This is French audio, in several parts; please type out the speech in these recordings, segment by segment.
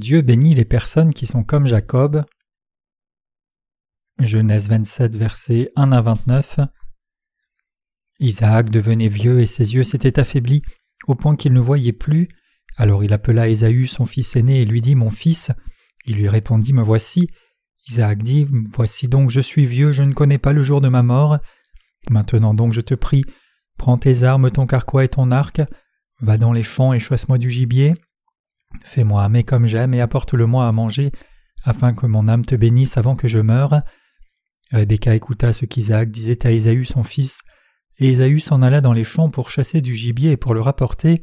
Dieu bénit les personnes qui sont comme Jacob. Genèse 27, versets 1 à 29. Isaac devenait vieux et ses yeux s'étaient affaiblis au point qu'il ne voyait plus. Alors il appela Ésaü son fils aîné et lui dit Mon fils. Il lui répondit Me voici. Isaac dit Voici donc je suis vieux, je ne connais pas le jour de ma mort. Maintenant donc je te prie, prends tes armes, ton carquois et ton arc, va dans les champs et chasse-moi du gibier. Fais-moi aimer comme j'aime et apporte-le-moi à manger, afin que mon âme te bénisse avant que je meure. Rebecca écouta ce qu'Isaac disait à Ésaü son fils, et Ésaü s'en alla dans les champs pour chasser du gibier et pour le rapporter.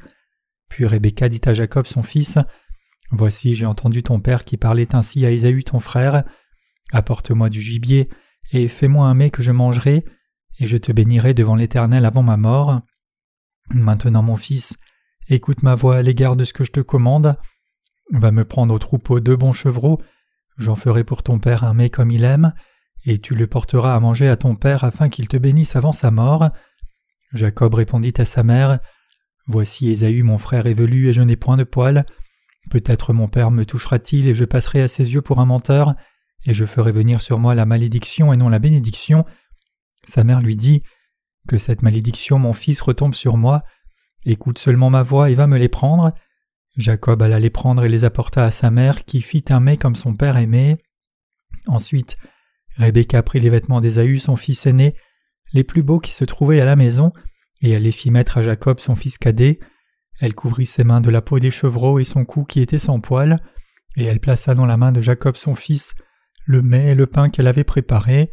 Puis Rebecca dit à Jacob son fils, Voici j'ai entendu ton père qui parlait ainsi à Ésaü ton frère. Apporte-moi du gibier, et fais-moi un mets que je mangerai, et je te bénirai devant l'Éternel avant ma mort. Maintenant mon fils, écoute ma voix à l'égard de ce que je te commande. Va me prendre au troupeau deux bons chevreaux, j'en ferai pour ton père un mets comme il aime, et tu le porteras à manger à ton père afin qu'il te bénisse avant sa mort. Jacob répondit à sa mère Voici Ésaü mon frère est velu et je n'ai point de poil. Peut-être mon père me touchera-t-il et je passerai à ses yeux pour un menteur, et je ferai venir sur moi la malédiction et non la bénédiction. Sa mère lui dit Que cette malédiction, mon fils, retombe sur moi. Écoute seulement ma voix et va me les prendre. Jacob alla les prendre et les apporta à sa mère, qui fit un mets comme son père aimait. Ensuite, Rebecca prit les vêtements d'Ésaü, son fils aîné, les plus beaux qui se trouvaient à la maison, et elle les fit mettre à Jacob, son fils cadet. Elle couvrit ses mains de la peau des chevreaux et son cou qui était sans poil, et elle plaça dans la main de Jacob son fils le mets et le pain qu'elle avait préparé.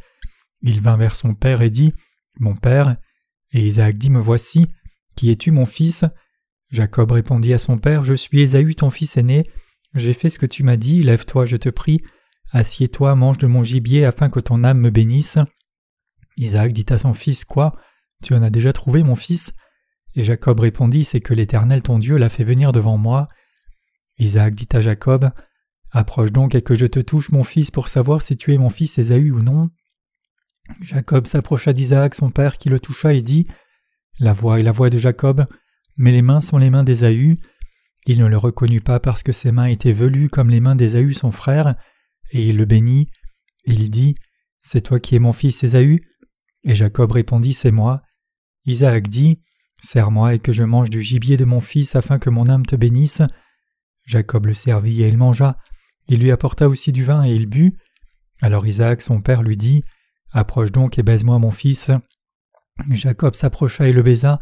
Il vint vers son père et dit Mon père. Et Isaac dit Me voici. Qui es-tu, mon fils? Jacob répondit à son père Je suis Ésaü, ton fils aîné. J'ai fait ce que tu m'as dit, lève-toi, je te prie. Assieds-toi, mange de mon gibier afin que ton âme me bénisse. Isaac dit à son fils Quoi? Tu en as déjà trouvé, mon fils? Et Jacob répondit C'est que l'Éternel ton Dieu l'a fait venir devant moi. Isaac dit à Jacob Approche donc et que je te touche, mon fils, pour savoir si tu es mon fils Ésaü ou non. Jacob s'approcha d'Isaac, son père, qui le toucha et dit La voix est la voix de Jacob, mais les mains sont les mains d'Ésaü. Il ne le reconnut pas parce que ses mains étaient velues comme les mains d'Ésaü son frère, et il le bénit. Il dit C'est toi qui es mon fils Ésaü Et Jacob répondit C'est moi. Isaac dit Serre-moi et que je mange du gibier de mon fils afin que mon âme te bénisse. Jacob le servit et il mangea. Il lui apporta aussi du vin et il but. Alors Isaac son père lui dit Approche donc et baise-moi mon fils. Jacob s'approcha et le baisa.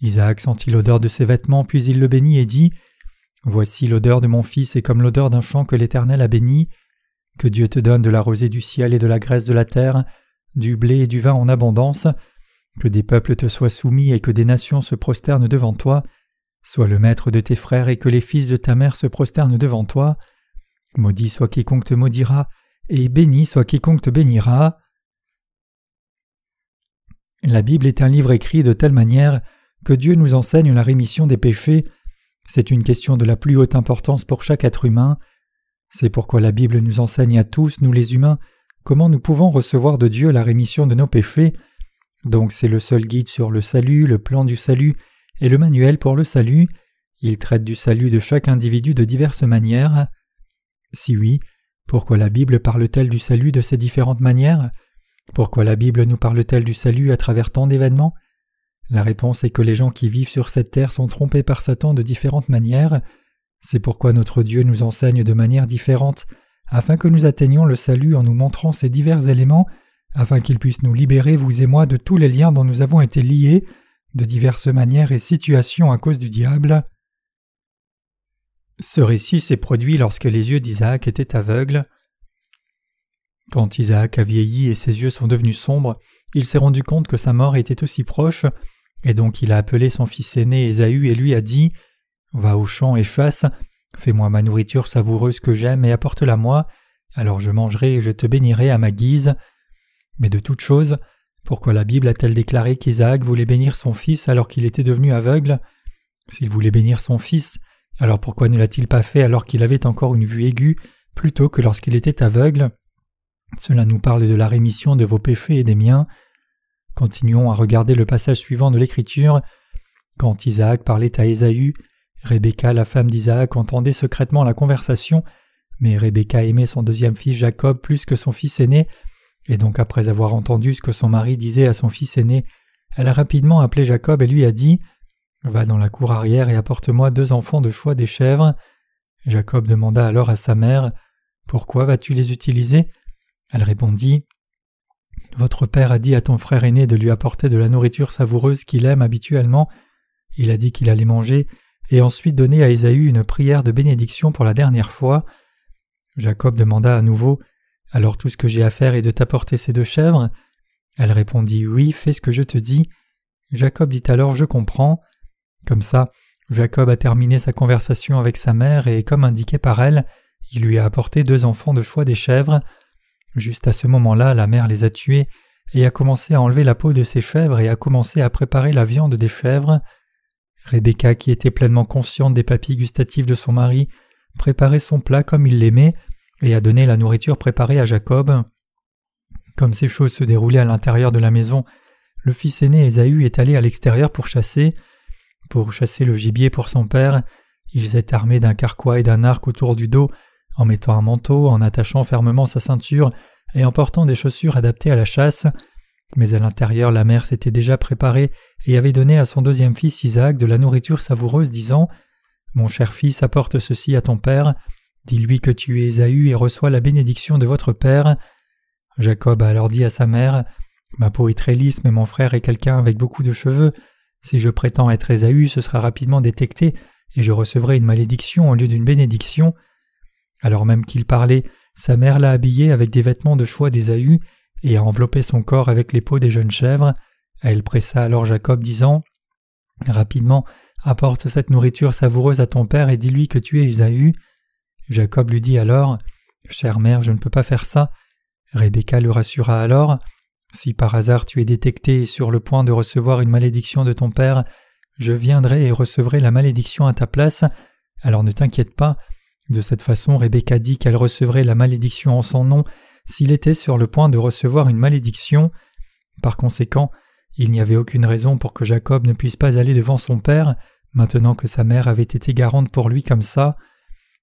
Isaac sentit l'odeur de ses vêtements, puis il le bénit et dit Voici l'odeur de mon fils est comme l'odeur d'un champ que l'Éternel a béni. Que Dieu te donne de la rosée du ciel et de la graisse de la terre, du blé et du vin en abondance, que des peuples te soient soumis et que des nations se prosternent devant toi, sois le maître de tes frères et que les fils de ta mère se prosternent devant toi. Maudit soit quiconque te maudira, et béni soit quiconque te bénira. La Bible est un livre écrit de telle manière que Dieu nous enseigne la rémission des péchés. C'est une question de la plus haute importance pour chaque être humain. C'est pourquoi la Bible nous enseigne à tous, nous les humains, comment nous pouvons recevoir de Dieu la rémission de nos péchés. Donc c'est le seul guide sur le salut, le plan du salut et le manuel pour le salut. Il traite du salut de chaque individu de diverses manières. Si oui, pourquoi la Bible parle-t-elle du salut de ces différentes manières? Pourquoi la Bible nous parle-t-elle du salut à travers tant d'événements? La réponse est que les gens qui vivent sur cette terre sont trompés par Satan de différentes manières. C'est pourquoi notre Dieu nous enseigne de manière différente, afin que nous atteignions le salut en nous montrant ces divers éléments, afin qu'il puisse nous libérer, vous et moi, de tous les liens dont nous avons été liés, de diverses manières et situations à cause du diable. Ce récit s'est produit lorsque les yeux d'Isaac étaient aveugles. Quand Isaac a vieilli et ses yeux sont devenus sombres, il s'est rendu compte que sa mort était aussi proche, et donc il a appelé son fils aîné Ésaü et lui a dit Va au champ et chasse, fais-moi ma nourriture savoureuse que j'aime et apporte-la moi, alors je mangerai et je te bénirai à ma guise. Mais de toute chose, pourquoi la Bible a-t-elle déclaré qu'Isaac voulait bénir son fils alors qu'il était devenu aveugle? S'il voulait bénir son fils, alors pourquoi ne l'a-t-il pas fait alors qu'il avait encore une vue aiguë plutôt que lorsqu'il était aveugle? Cela nous parle de la rémission de vos péchés et des miens. Continuons à regarder le passage suivant de l'Écriture. Quand Isaac parlait à Ésaü, Rebecca, la femme d'Isaac, entendait secrètement la conversation, mais Rebecca aimait son deuxième fils Jacob plus que son fils aîné, et donc après avoir entendu ce que son mari disait à son fils aîné, elle a rapidement appelé Jacob et lui a dit Va dans la cour arrière et apporte-moi deux enfants de choix des chèvres. Jacob demanda alors à sa mère Pourquoi vas-tu les utiliser? Elle répondit Votre père a dit à ton frère aîné de lui apporter de la nourriture savoureuse qu'il aime habituellement. Il a dit qu'il allait manger et ensuite donner à Ésaü une prière de bénédiction pour la dernière fois. Jacob demanda à nouveau Alors tout ce que j'ai à faire est de t'apporter ces deux chèvres? Elle répondit Oui, fais ce que je te dis. Jacob dit alors Je comprends. Comme ça, Jacob a terminé sa conversation avec sa mère et, comme indiqué par elle, il lui a apporté deux enfants de choix des chèvres. Juste à ce moment-là, la mère les a tués et a commencé à enlever la peau de ces chèvres et a commencé à préparer la viande des chèvres. Rebecca, qui était pleinement consciente des papilles gustatives de son mari, préparait son plat comme il l'aimait et a donné la nourriture préparée à Jacob. Comme ces choses se déroulaient à l'intérieur de la maison, le fils aîné Ésaü est allé à l'extérieur pour chasser. Pour chasser le gibier pour son père, il s'est armé d'un carquois et d'un arc autour du dos, en mettant un manteau, en attachant fermement sa ceinture et en portant des chaussures adaptées à la chasse. Mais à l'intérieur, la mère s'était déjà préparée et avait donné à son deuxième fils Isaac de la nourriture savoureuse, disant Mon cher fils, apporte ceci à ton père, dis-lui que tu es Ésaü et reçois la bénédiction de votre père. Jacob a alors dit à sa mère Ma peau est très lisse, mais mon frère est quelqu'un avec beaucoup de cheveux. Si je prétends être Ésaü, ce sera rapidement détecté, et je recevrai une malédiction au lieu d'une bénédiction. Alors même qu'il parlait, sa mère l'a habillé avec des vêtements de choix d'Ésaü, et a enveloppé son corps avec les peaux des jeunes chèvres. Elle pressa alors Jacob, disant Rapidement, apporte cette nourriture savoureuse à ton père et dis-lui que tu es Ésaü. Jacob lui dit alors Chère mère, je ne peux pas faire ça. Rebecca le rassura alors si par hasard tu es détecté et sur le point de recevoir une malédiction de ton père, je viendrai et recevrai la malédiction à ta place, alors ne t'inquiète pas. De cette façon, Rebecca dit qu'elle recevrait la malédiction en son nom s'il était sur le point de recevoir une malédiction. Par conséquent, il n'y avait aucune raison pour que Jacob ne puisse pas aller devant son père, maintenant que sa mère avait été garante pour lui comme ça.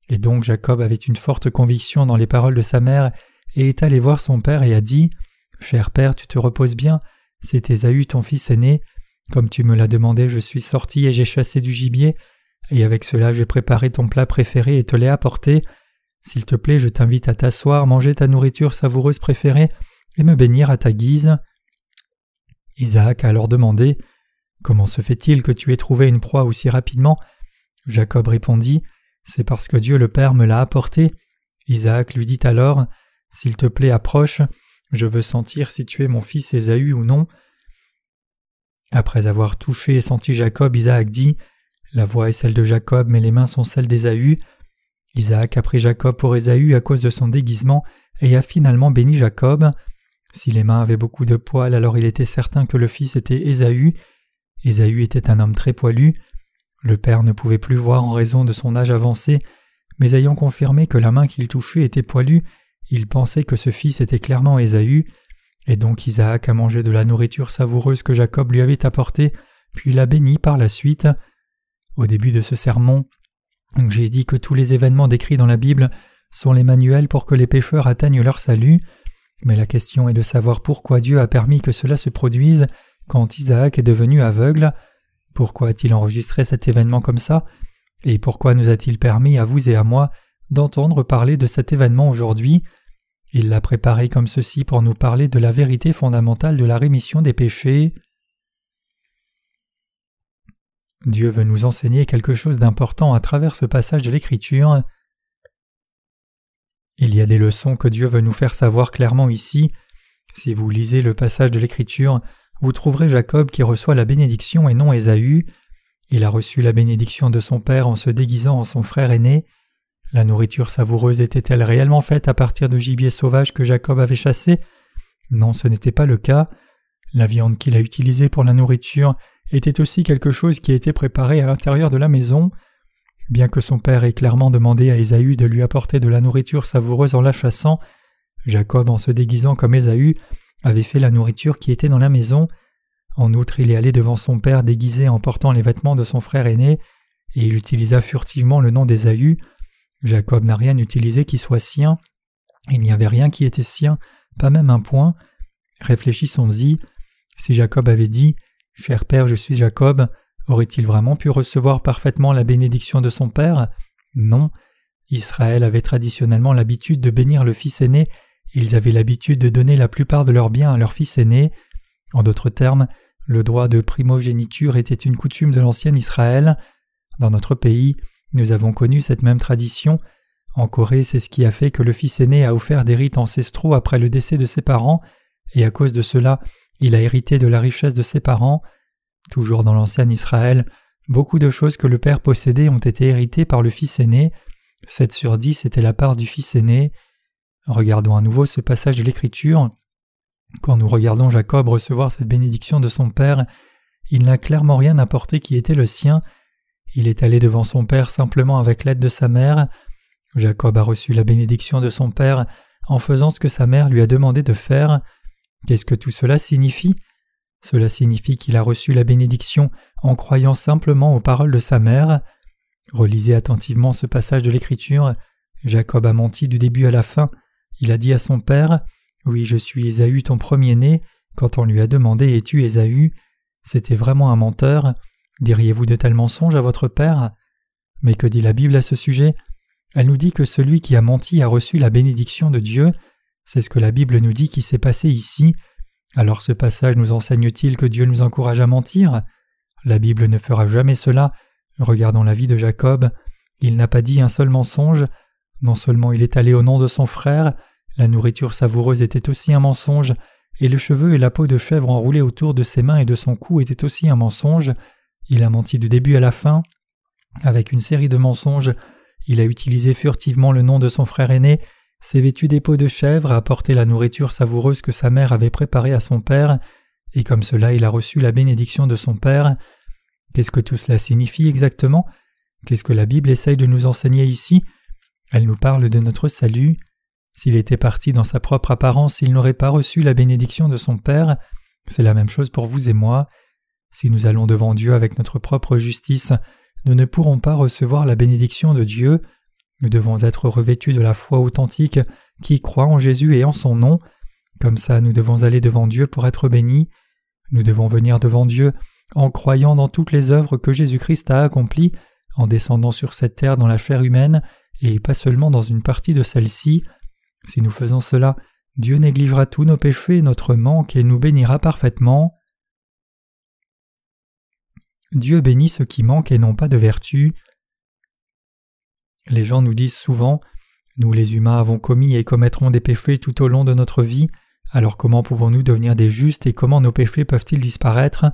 Et donc Jacob avait une forte conviction dans les paroles de sa mère et est allé voir son père et a dit Cher père, tu te reposes bien, c'est Ésaü ton fils aîné. Comme tu me l'as demandé, je suis sorti et j'ai chassé du gibier, et avec cela j'ai préparé ton plat préféré et te l'ai apporté. S'il te plaît, je t'invite à t'asseoir, manger ta nourriture savoureuse préférée, et me bénir à ta guise. Isaac a alors demandé Comment se fait-il que tu aies trouvé une proie aussi rapidement? Jacob répondit C'est parce que Dieu le Père me l'a apporté. Isaac lui dit alors S'il te plaît, approche. Je veux sentir si tu es mon fils Ésaü ou non. Après avoir touché et senti Jacob, Isaac dit La voix est celle de Jacob, mais les mains sont celles d'Ésaü. Isaac a pris Jacob pour Ésaü à cause de son déguisement et a finalement béni Jacob. Si les mains avaient beaucoup de poils, alors il était certain que le fils était Ésaü. Ésaü était un homme très poilu. Le père ne pouvait plus voir en raison de son âge avancé, mais ayant confirmé que la main qu'il touchait était poilue, il pensait que ce fils était clairement Ésaü, et donc Isaac a mangé de la nourriture savoureuse que Jacob lui avait apportée, puis l'a béni par la suite. Au début de ce sermon, j'ai dit que tous les événements décrits dans la Bible sont les manuels pour que les pécheurs atteignent leur salut, mais la question est de savoir pourquoi Dieu a permis que cela se produise quand Isaac est devenu aveugle. Pourquoi a-t-il enregistré cet événement comme ça? Et pourquoi nous a-t-il permis à vous et à moi d'entendre parler de cet événement aujourd'hui? Il l'a préparé comme ceci pour nous parler de la vérité fondamentale de la rémission des péchés. Dieu veut nous enseigner quelque chose d'important à travers ce passage de l'Écriture. Il y a des leçons que Dieu veut nous faire savoir clairement ici. Si vous lisez le passage de l'Écriture, vous trouverez Jacob qui reçoit la bénédiction et non Ésaü. Il a reçu la bénédiction de son père en se déguisant en son frère aîné. La nourriture savoureuse était-elle réellement faite à partir de gibier sauvage que Jacob avait chassé Non, ce n'était pas le cas. La viande qu'il a utilisée pour la nourriture était aussi quelque chose qui a été préparé à l'intérieur de la maison. Bien que son père ait clairement demandé à Ésaü de lui apporter de la nourriture savoureuse en la chassant, Jacob, en se déguisant comme Ésaü, avait fait la nourriture qui était dans la maison. En outre, il est allé devant son père déguisé en portant les vêtements de son frère aîné, et il utilisa furtivement le nom d'Ésaü. Jacob n'a rien utilisé qui soit sien. Il n'y avait rien qui était sien, pas même un point. Réfléchissons-y. Si Jacob avait dit Cher père, je suis Jacob, aurait-il vraiment pu recevoir parfaitement la bénédiction de son père? Non. Israël avait traditionnellement l'habitude de bénir le fils aîné, ils avaient l'habitude de donner la plupart de leurs biens à leur fils aîné. En d'autres termes, le droit de primogéniture était une coutume de l'ancien Israël. Dans notre pays, nous avons connu cette même tradition. En Corée, c'est ce qui a fait que le fils aîné a offert des rites ancestraux après le décès de ses parents, et à cause de cela, il a hérité de la richesse de ses parents. Toujours dans l'ancien Israël, beaucoup de choses que le père possédait ont été héritées par le fils aîné. 7 sur 10 était la part du fils aîné. Regardons à nouveau ce passage de l'Écriture. Quand nous regardons Jacob recevoir cette bénédiction de son père, il n'a clairement rien apporté qui était le sien. Il est allé devant son père simplement avec l'aide de sa mère. Jacob a reçu la bénédiction de son père en faisant ce que sa mère lui a demandé de faire. Qu'est-ce que tout cela signifie? Cela signifie qu'il a reçu la bénédiction en croyant simplement aux paroles de sa mère. Relisez attentivement ce passage de l'Écriture. Jacob a menti du début à la fin. Il a dit à son père Oui, je suis Ésaü, ton premier-né. Quand on lui a demandé Es-tu Ésaü? C'était vraiment un menteur. Diriez-vous de tels mensonges à votre père? Mais que dit la Bible à ce sujet? Elle nous dit que celui qui a menti a reçu la bénédiction de Dieu. C'est ce que la Bible nous dit qui s'est passé ici. Alors ce passage nous enseigne-t-il que Dieu nous encourage à mentir? La Bible ne fera jamais cela. Regardons la vie de Jacob. Il n'a pas dit un seul mensonge. Non seulement il est allé au nom de son frère, la nourriture savoureuse était aussi un mensonge, et le cheveu et la peau de chèvre enroulés autour de ses mains et de son cou étaient aussi un mensonge. Il a menti du début à la fin. Avec une série de mensonges, il a utilisé furtivement le nom de son frère aîné, s'est vêtu des peaux de chèvre, a apporté la nourriture savoureuse que sa mère avait préparée à son père, et comme cela il a reçu la bénédiction de son père. Qu'est-ce que tout cela signifie exactement? Qu'est-ce que la Bible essaye de nous enseigner ici? Elle nous parle de notre salut. S'il était parti dans sa propre apparence, il n'aurait pas reçu la bénédiction de son Père. C'est la même chose pour vous et moi. Si nous allons devant Dieu avec notre propre justice, nous ne pourrons pas recevoir la bénédiction de Dieu. Nous devons être revêtus de la foi authentique qui croit en Jésus et en son nom. Comme ça, nous devons aller devant Dieu pour être bénis. Nous devons venir devant Dieu en croyant dans toutes les œuvres que Jésus-Christ a accomplies, en descendant sur cette terre dans la chair humaine et pas seulement dans une partie de celle-ci. Si nous faisons cela, Dieu négligera tous nos péchés et notre manque et nous bénira parfaitement. Dieu bénit ceux qui manquent et n'ont pas de vertu. Les gens nous disent souvent Nous les humains avons commis et commettrons des péchés tout au long de notre vie, alors comment pouvons-nous devenir des justes et comment nos péchés peuvent-ils disparaître?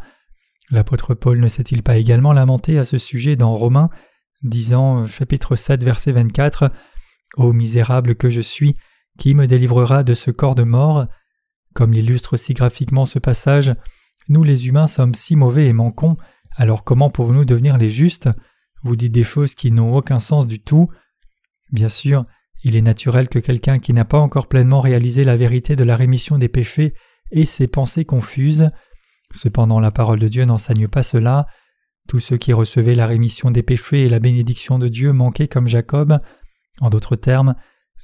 L'apôtre Paul ne s'est-il pas également lamenté à ce sujet dans Romains disant chapitre 7 verset 24 Ô misérable que je suis, qui me délivrera de ce corps de mort? Comme l'illustre si graphiquement ce passage, nous les humains sommes si mauvais et manquons, alors comment pouvons-nous devenir les justes? Vous dites des choses qui n'ont aucun sens du tout. Bien sûr, il est naturel que quelqu'un qui n'a pas encore pleinement réalisé la vérité de la rémission des péchés ait ses pensées confuses. Cependant la parole de Dieu n'enseigne pas cela. Tous ceux qui recevaient la rémission des péchés et la bénédiction de Dieu manquaient comme Jacob. En d'autres termes,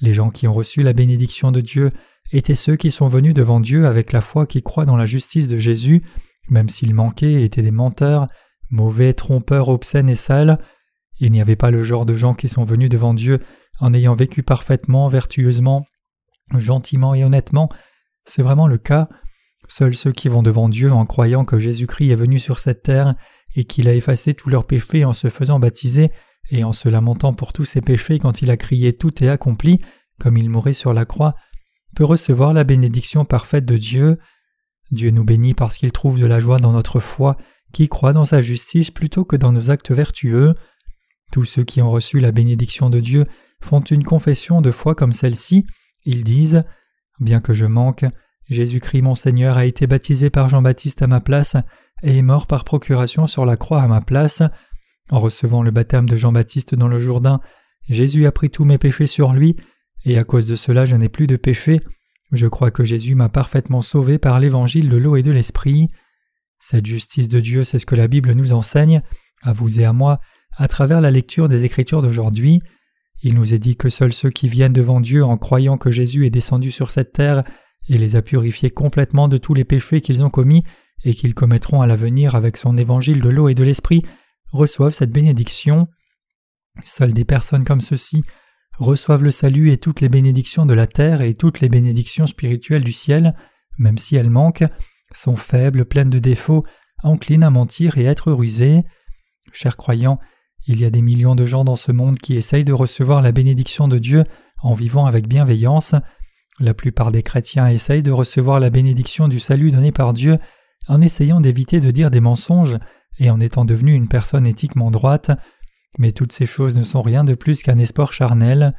les gens qui ont reçu la bénédiction de Dieu étaient ceux qui sont venus devant Dieu avec la foi qui croit dans la justice de Jésus, même s'ils manquaient et étaient des menteurs, mauvais, trompeurs, obscènes et sales. Il n'y avait pas le genre de gens qui sont venus devant Dieu en ayant vécu parfaitement, vertueusement, gentiment et honnêtement. C'est vraiment le cas. Seuls ceux qui vont devant Dieu en croyant que Jésus-Christ est venu sur cette terre et qu'il a effacé tous leurs péchés en se faisant baptiser et en se lamentant pour tous ses péchés quand il a crié Tout est accompli, comme il mourait sur la croix, peut recevoir la bénédiction parfaite de Dieu. Dieu nous bénit parce qu'il trouve de la joie dans notre foi, qui croit dans sa justice plutôt que dans nos actes vertueux. Tous ceux qui ont reçu la bénédiction de Dieu font une confession de foi comme celle-ci. Ils disent Bien que je manque, Jésus-Christ mon Seigneur a été baptisé par Jean-Baptiste à ma place et est mort par procuration sur la croix à ma place. En recevant le baptême de Jean-Baptiste dans le Jourdain, Jésus a pris tous mes péchés sur lui, et à cause de cela je n'ai plus de péché. Je crois que Jésus m'a parfaitement sauvé par l'évangile de l'eau et de l'esprit. Cette justice de Dieu, c'est ce que la Bible nous enseigne, à vous et à moi, à travers la lecture des Écritures d'aujourd'hui. Il nous est dit que seuls ceux qui viennent devant Dieu en croyant que Jésus est descendu sur cette terre et les a purifiés complètement de tous les péchés qu'ils ont commis et qu'ils commettront à l'avenir avec son évangile de l'eau et de l'esprit reçoivent cette bénédiction. Seules des personnes comme ceux-ci reçoivent le salut et toutes les bénédictions de la terre et toutes les bénédictions spirituelles du ciel, même si elles manquent, sont faibles, pleines de défauts, enclines à mentir et être rusées. Chers croyants, il y a des millions de gens dans ce monde qui essayent de recevoir la bénédiction de Dieu en vivant avec bienveillance. La plupart des chrétiens essayent de recevoir la bénédiction du salut donné par Dieu en essayant d'éviter de dire des mensonges et en étant devenu une personne éthiquement droite, mais toutes ces choses ne sont rien de plus qu'un espoir charnel.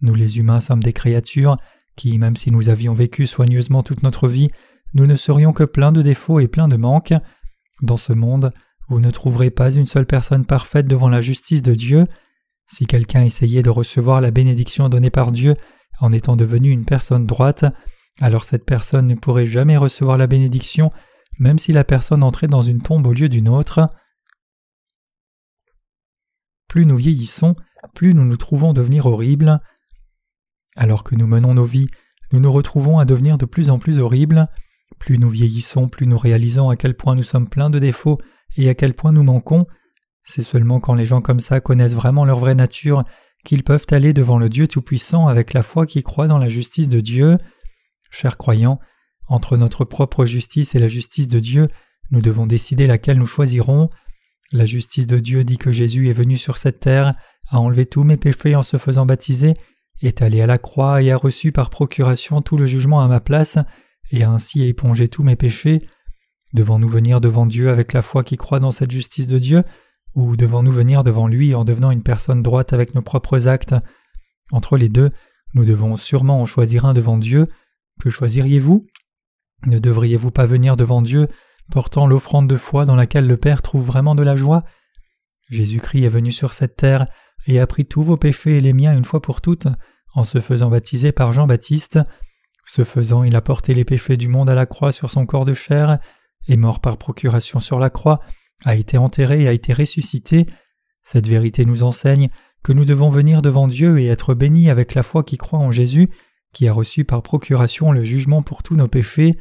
Nous les humains sommes des créatures qui, même si nous avions vécu soigneusement toute notre vie, nous ne serions que pleins de défauts et pleins de manques. Dans ce monde, vous ne trouverez pas une seule personne parfaite devant la justice de Dieu. Si quelqu'un essayait de recevoir la bénédiction donnée par Dieu en étant devenu une personne droite, alors cette personne ne pourrait jamais recevoir la bénédiction, même si la personne entrait dans une tombe au lieu d'une autre. Plus nous vieillissons, plus nous nous trouvons devenir horribles. Alors que nous menons nos vies, nous nous retrouvons à devenir de plus en plus horribles. Plus nous vieillissons, plus nous réalisons à quel point nous sommes pleins de défauts et à quel point nous manquons. C'est seulement quand les gens comme ça connaissent vraiment leur vraie nature qu'ils peuvent aller devant le Dieu Tout-Puissant avec la foi qui croit dans la justice de Dieu. Chers croyants, entre notre propre justice et la justice de Dieu, nous devons décider laquelle nous choisirons. La justice de Dieu dit que Jésus est venu sur cette terre, a enlevé tous mes péchés en se faisant baptiser, est allé à la croix et a reçu par procuration tout le jugement à ma place, et ainsi épongé tous mes péchés. Devons-nous venir devant Dieu avec la foi qui croit dans cette justice de Dieu, ou devons-nous venir devant lui en devenant une personne droite avec nos propres actes Entre les deux, nous devons sûrement en choisir un devant Dieu. Que choisiriez-vous? Ne devriez-vous pas venir devant Dieu portant l'offrande de foi dans laquelle le Père trouve vraiment de la joie? Jésus-Christ est venu sur cette terre et a pris tous vos péchés et les miens une fois pour toutes en se faisant baptiser par Jean-Baptiste. Ce faisant, il a porté les péchés du monde à la croix sur son corps de chair, est mort par procuration sur la croix, a été enterré et a été ressuscité. Cette vérité nous enseigne que nous devons venir devant Dieu et être bénis avec la foi qui croit en Jésus, qui a reçu par procuration le jugement pour tous nos péchés.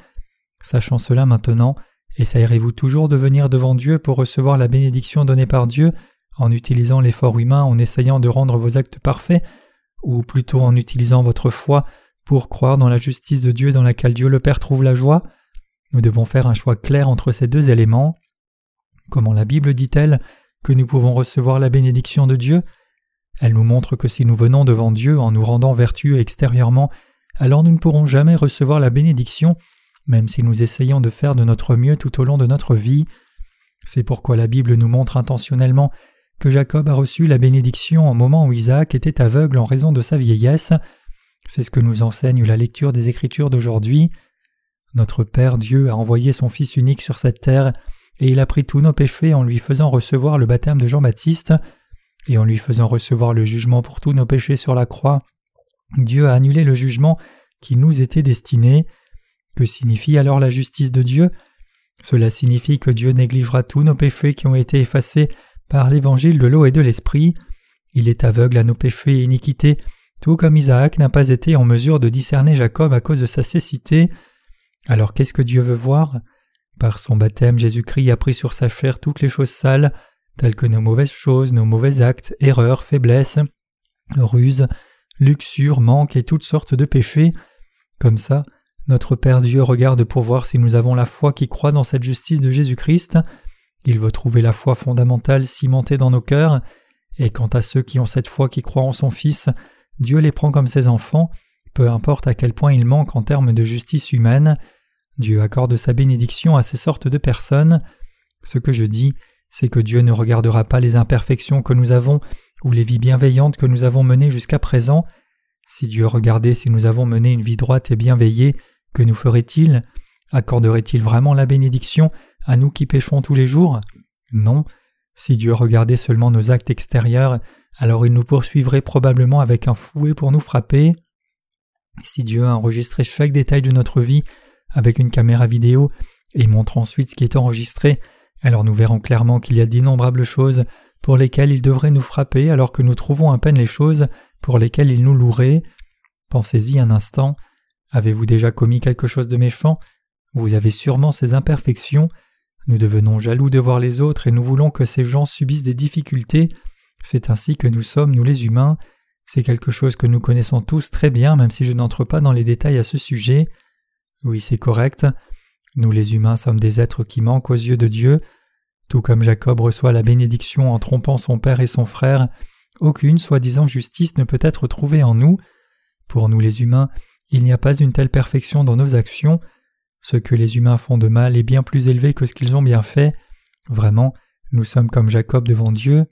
Sachant cela maintenant, essayerez-vous toujours de venir devant Dieu pour recevoir la bénédiction donnée par Dieu en utilisant l'effort humain en essayant de rendre vos actes parfaits, ou plutôt en utilisant votre foi pour croire dans la justice de Dieu dans laquelle Dieu le Père trouve la joie Nous devons faire un choix clair entre ces deux éléments. Comment la Bible dit-elle que nous pouvons recevoir la bénédiction de Dieu? Elle nous montre que si nous venons devant Dieu en nous rendant vertueux extérieurement, alors nous ne pourrons jamais recevoir la bénédiction, même si nous essayons de faire de notre mieux tout au long de notre vie. C'est pourquoi la Bible nous montre intentionnellement que Jacob a reçu la bénédiction au moment où Isaac était aveugle en raison de sa vieillesse. C'est ce que nous enseigne la lecture des Écritures d'aujourd'hui. Notre Père Dieu a envoyé son Fils unique sur cette terre, et il a pris tous nos péchés en lui faisant recevoir le baptême de Jean-Baptiste, et en lui faisant recevoir le jugement pour tous nos péchés sur la croix. Dieu a annulé le jugement qui nous était destiné. Que signifie alors la justice de Dieu? Cela signifie que Dieu négligera tous nos péchés qui ont été effacés par l'évangile de l'eau et de l'esprit. Il est aveugle à nos péchés et iniquités, tout comme Isaac n'a pas été en mesure de discerner Jacob à cause de sa cécité. Alors qu'est-ce que Dieu veut voir? Par son baptême, Jésus-Christ a pris sur sa chair toutes les choses sales, telles que nos mauvaises choses, nos mauvais actes, erreurs, faiblesses, ruses, luxures, manques et toutes sortes de péchés. Comme ça, notre Père Dieu regarde pour voir si nous avons la foi qui croit dans cette justice de Jésus-Christ, il veut trouver la foi fondamentale cimentée dans nos cœurs, et quant à ceux qui ont cette foi qui croient en son Fils, Dieu les prend comme ses enfants, peu importe à quel point ils manquent en termes de justice humaine, Dieu accorde sa bénédiction à ces sortes de personnes. Ce que je dis, c'est que Dieu ne regardera pas les imperfections que nous avons ou les vies bienveillantes que nous avons menées jusqu'à présent. Si Dieu regardait si nous avons mené une vie droite et bienveillée, que nous ferait-il? Accorderait-il vraiment la bénédiction à nous qui péchons tous les jours? Non. Si Dieu regardait seulement nos actes extérieurs, alors il nous poursuivrait probablement avec un fouet pour nous frapper. Si Dieu a enregistré chaque détail de notre vie avec une caméra vidéo et montre ensuite ce qui est enregistré, alors nous verrons clairement qu'il y a d'innombrables choses pour lesquels il devrait nous frapper alors que nous trouvons à peine les choses pour lesquelles il nous louerait. Pensez-y un instant. Avez-vous déjà commis quelque chose de méchant? Vous avez sûrement ces imperfections. Nous devenons jaloux de voir les autres et nous voulons que ces gens subissent des difficultés. C'est ainsi que nous sommes, nous les humains. C'est quelque chose que nous connaissons tous très bien, même si je n'entre pas dans les détails à ce sujet. Oui, c'est correct. Nous les humains sommes des êtres qui manquent aux yeux de Dieu. Tout comme Jacob reçoit la bénédiction en trompant son père et son frère, aucune soi-disant justice ne peut être trouvée en nous. Pour nous les humains, il n'y a pas une telle perfection dans nos actions. Ce que les humains font de mal est bien plus élevé que ce qu'ils ont bien fait. Vraiment, nous sommes comme Jacob devant Dieu.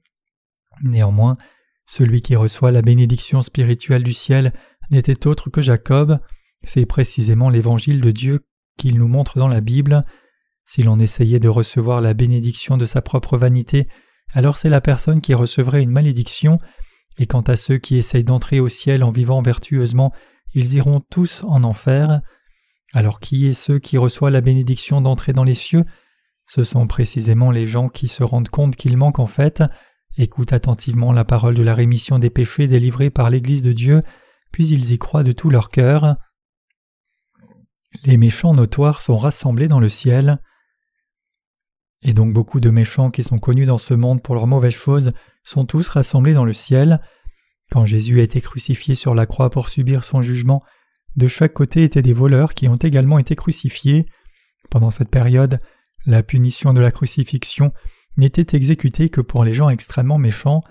Néanmoins, celui qui reçoit la bénédiction spirituelle du ciel n'était autre que Jacob. C'est précisément l'évangile de Dieu qu'il nous montre dans la Bible. Si l'on essayait de recevoir la bénédiction de sa propre vanité, alors c'est la personne qui recevrait une malédiction, et quant à ceux qui essayent d'entrer au ciel en vivant vertueusement, ils iront tous en enfer. Alors qui est ceux qui reçoivent la bénédiction d'entrer dans les cieux? Ce sont précisément les gens qui se rendent compte qu'ils manquent en fait, écoutent attentivement la parole de la rémission des péchés délivrée par l'Église de Dieu, puis ils y croient de tout leur cœur. Les méchants notoires sont rassemblés dans le ciel. Et donc beaucoup de méchants qui sont connus dans ce monde pour leurs mauvaises choses sont tous rassemblés dans le ciel. Quand Jésus a été crucifié sur la croix pour subir son jugement, de chaque côté étaient des voleurs qui ont également été crucifiés. Pendant cette période, la punition de la crucifixion n'était exécutée que pour les gens extrêmement méchants.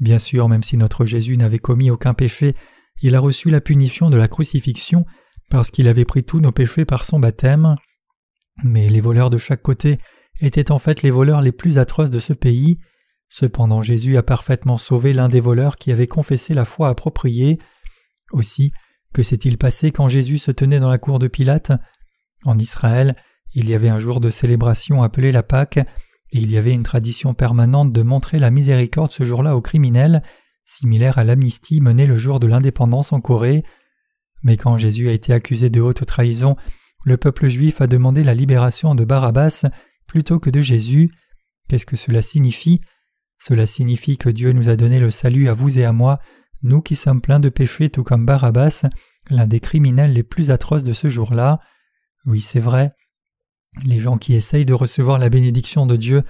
Bien sûr, même si notre Jésus n'avait commis aucun péché, il a reçu la punition de la crucifixion parce qu'il avait pris tous nos péchés par son baptême. Mais les voleurs de chaque côté étaient en fait les voleurs les plus atroces de ce pays. Cependant Jésus a parfaitement sauvé l'un des voleurs qui avait confessé la foi appropriée. Aussi, que s'est-il passé quand Jésus se tenait dans la cour de Pilate? En Israël, il y avait un jour de célébration appelé la Pâque, et il y avait une tradition permanente de montrer la miséricorde ce jour-là aux criminels, similaire à l'amnistie menée le jour de l'indépendance en Corée. Mais quand Jésus a été accusé de haute trahison, le peuple juif a demandé la libération de Barabbas plutôt que de Jésus. Qu'est-ce que cela signifie? Cela signifie que Dieu nous a donné le salut à vous et à moi, nous qui sommes pleins de péchés tout comme Barabbas, l'un des criminels les plus atroces de ce jour-là. Oui, c'est vrai. Les gens qui essayent de recevoir la bénédiction de Dieu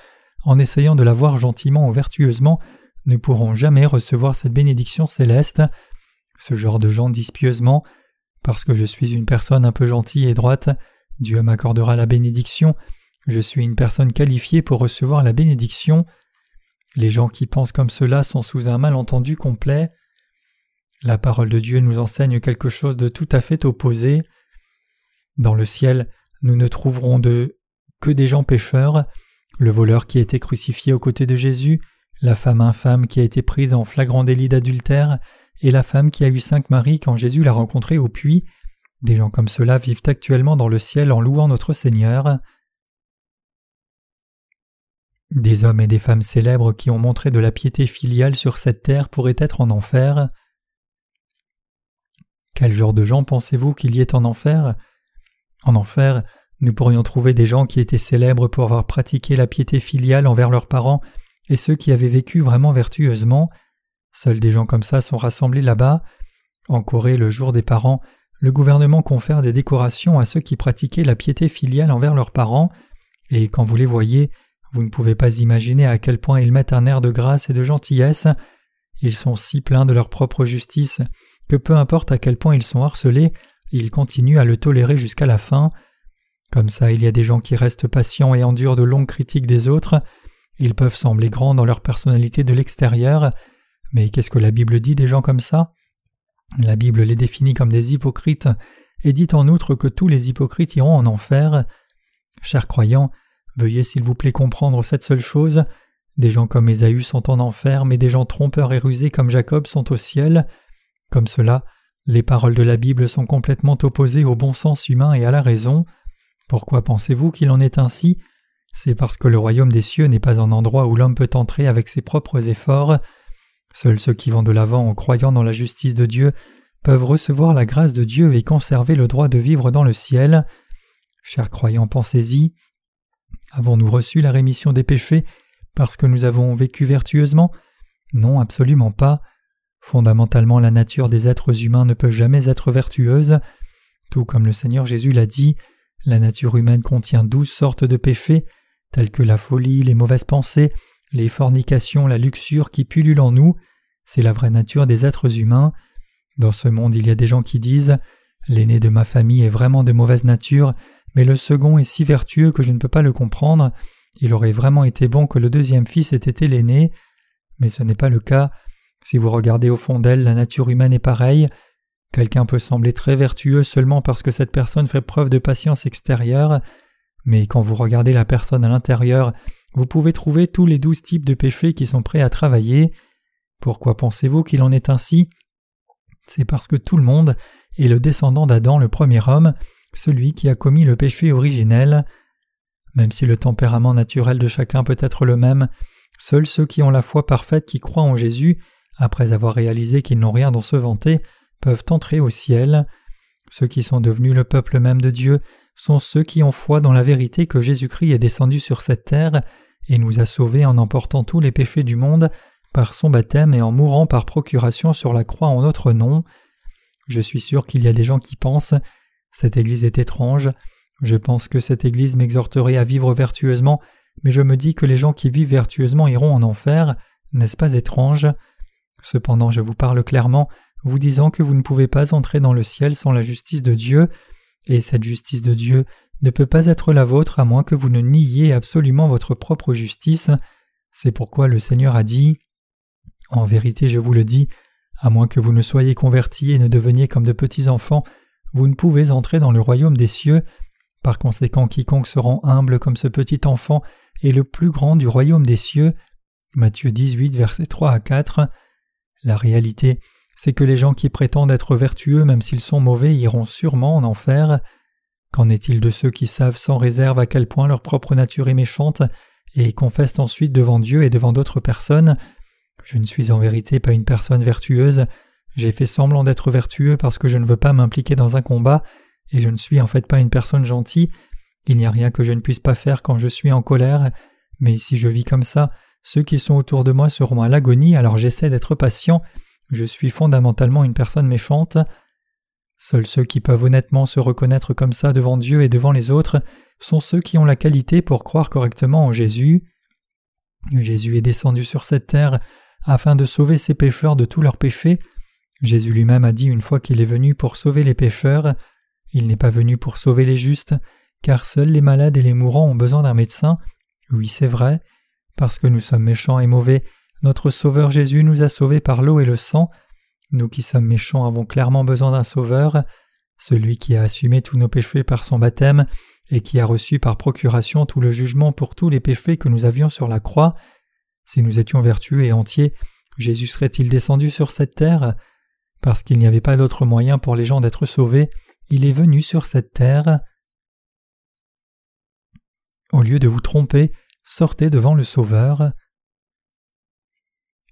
en essayant de la voir gentiment ou vertueusement ne pourront jamais recevoir cette bénédiction céleste. Ce genre de gens disent pieusement Parce que je suis une personne un peu gentille et droite, Dieu m'accordera la bénédiction, je suis une personne qualifiée pour recevoir la bénédiction. Les gens qui pensent comme cela sont sous un malentendu complet. La parole de Dieu nous enseigne quelque chose de tout à fait opposé. Dans le ciel, nous ne trouverons de que des gens pécheurs, le voleur qui a été crucifié aux côtés de Jésus, la femme infâme qui a été prise en flagrant délit d'adultère, et la femme qui a eu cinq maris quand Jésus l'a rencontrée au puits. Des gens comme cela vivent actuellement dans le ciel en louant notre Seigneur. Des hommes et des femmes célèbres qui ont montré de la piété filiale sur cette terre pourraient être en enfer. Quel genre de gens pensez-vous qu'il y ait en enfer? En enfer, nous pourrions trouver des gens qui étaient célèbres pour avoir pratiqué la piété filiale envers leurs parents et ceux qui avaient vécu vraiment vertueusement. Seuls des gens comme ça sont rassemblés là-bas. En Corée, le jour des parents, le gouvernement confère des décorations à ceux qui pratiquaient la piété filiale envers leurs parents, et quand vous les voyez, vous ne pouvez pas imaginer à quel point ils mettent un air de grâce et de gentillesse. Ils sont si pleins de leur propre justice que peu importe à quel point ils sont harcelés, ils continuent à le tolérer jusqu'à la fin. Comme ça, il y a des gens qui restent patients et endurent de longues critiques des autres. Ils peuvent sembler grands dans leur personnalité de l'extérieur, mais qu'est-ce que la Bible dit des gens comme ça? La Bible les définit comme des hypocrites et dit en outre que tous les hypocrites iront en enfer. Chers croyants, veuillez s'il vous plaît comprendre cette seule chose. Des gens comme Ésaü sont en enfer, mais des gens trompeurs et rusés comme Jacob sont au ciel. Comme cela, les paroles de la Bible sont complètement opposées au bon sens humain et à la raison. Pourquoi pensez-vous qu'il en est ainsi? C'est parce que le royaume des cieux n'est pas un endroit où l'homme peut entrer avec ses propres efforts. Seuls ceux qui vont de l'avant en croyant dans la justice de Dieu peuvent recevoir la grâce de Dieu et conserver le droit de vivre dans le ciel. Chers croyants, pensez-y. Avons-nous reçu la rémission des péchés parce que nous avons vécu vertueusement? Non, absolument pas. Fondamentalement, la nature des êtres humains ne peut jamais être vertueuse. Tout comme le Seigneur Jésus l'a dit, la nature humaine contient douze sortes de péchés, tels que la folie, les mauvaises pensées, les fornications, la luxure qui pullulent en nous. C'est la vraie nature des êtres humains. Dans ce monde, il y a des gens qui disent L'aîné de ma famille est vraiment de mauvaise nature, mais le second est si vertueux que je ne peux pas le comprendre. Il aurait vraiment été bon que le deuxième fils ait été l'aîné. Mais ce n'est pas le cas. Si vous regardez au fond d'elle, la nature humaine est pareille. Quelqu'un peut sembler très vertueux seulement parce que cette personne fait preuve de patience extérieure, mais quand vous regardez la personne à l'intérieur, vous pouvez trouver tous les douze types de péchés qui sont prêts à travailler. Pourquoi pensez-vous qu'il en est ainsi? C'est parce que tout le monde est le descendant d'Adam, le premier homme, celui qui a commis le péché originel. Même si le tempérament naturel de chacun peut être le même, seuls ceux qui ont la foi parfaite qui croient en Jésus, après avoir réalisé qu'ils n'ont rien dont se vanter, peuvent entrer au ciel. Ceux qui sont devenus le peuple même de Dieu sont ceux qui ont foi dans la vérité que Jésus-Christ est descendu sur cette terre et nous a sauvés en emportant tous les péchés du monde par son baptême et en mourant par procuration sur la croix en notre nom. Je suis sûr qu'il y a des gens qui pensent Cette Église est étrange. Je pense que cette Église m'exhorterait à vivre vertueusement, mais je me dis que les gens qui vivent vertueusement iront en enfer. N'est-ce pas étrange? Cependant, je vous parle clairement, vous disant que vous ne pouvez pas entrer dans le ciel sans la justice de Dieu, et cette justice de Dieu ne peut pas être la vôtre à moins que vous ne niiez absolument votre propre justice. C'est pourquoi le Seigneur a dit En vérité, je vous le dis, à moins que vous ne soyez convertis et ne deveniez comme de petits enfants, vous ne pouvez entrer dans le royaume des cieux. Par conséquent, quiconque se rend humble comme ce petit enfant est le plus grand du royaume des cieux. Matthieu 18, versets 3 à 4. La réalité, c'est que les gens qui prétendent être vertueux, même s'ils sont mauvais, iront sûrement en enfer. Qu'en est-il de ceux qui savent sans réserve à quel point leur propre nature est méchante et confessent ensuite devant Dieu et devant d'autres personnes? Je ne suis en vérité pas une personne vertueuse, j'ai fait semblant d'être vertueux parce que je ne veux pas m'impliquer dans un combat, et je ne suis en fait pas une personne gentille, il n'y a rien que je ne puisse pas faire quand je suis en colère, mais si je vis comme ça, ceux qui sont autour de moi seront à l'agonie, alors j'essaie d'être patient, je suis fondamentalement une personne méchante. Seuls ceux qui peuvent honnêtement se reconnaître comme ça devant Dieu et devant les autres sont ceux qui ont la qualité pour croire correctement en Jésus. Jésus est descendu sur cette terre afin de sauver ses pécheurs de tous leurs péchés. Jésus lui-même a dit une fois qu'il est venu pour sauver les pécheurs. Il n'est pas venu pour sauver les justes, car seuls les malades et les mourants ont besoin d'un médecin. Oui, c'est vrai. Parce que nous sommes méchants et mauvais, notre Sauveur Jésus nous a sauvés par l'eau et le sang. Nous qui sommes méchants avons clairement besoin d'un Sauveur, celui qui a assumé tous nos péchés par son baptême et qui a reçu par procuration tout le jugement pour tous les péchés que nous avions sur la croix. Si nous étions vertueux et entiers, Jésus serait-il descendu sur cette terre? Parce qu'il n'y avait pas d'autre moyen pour les gens d'être sauvés, il est venu sur cette terre. Au lieu de vous tromper, sortez devant le Sauveur.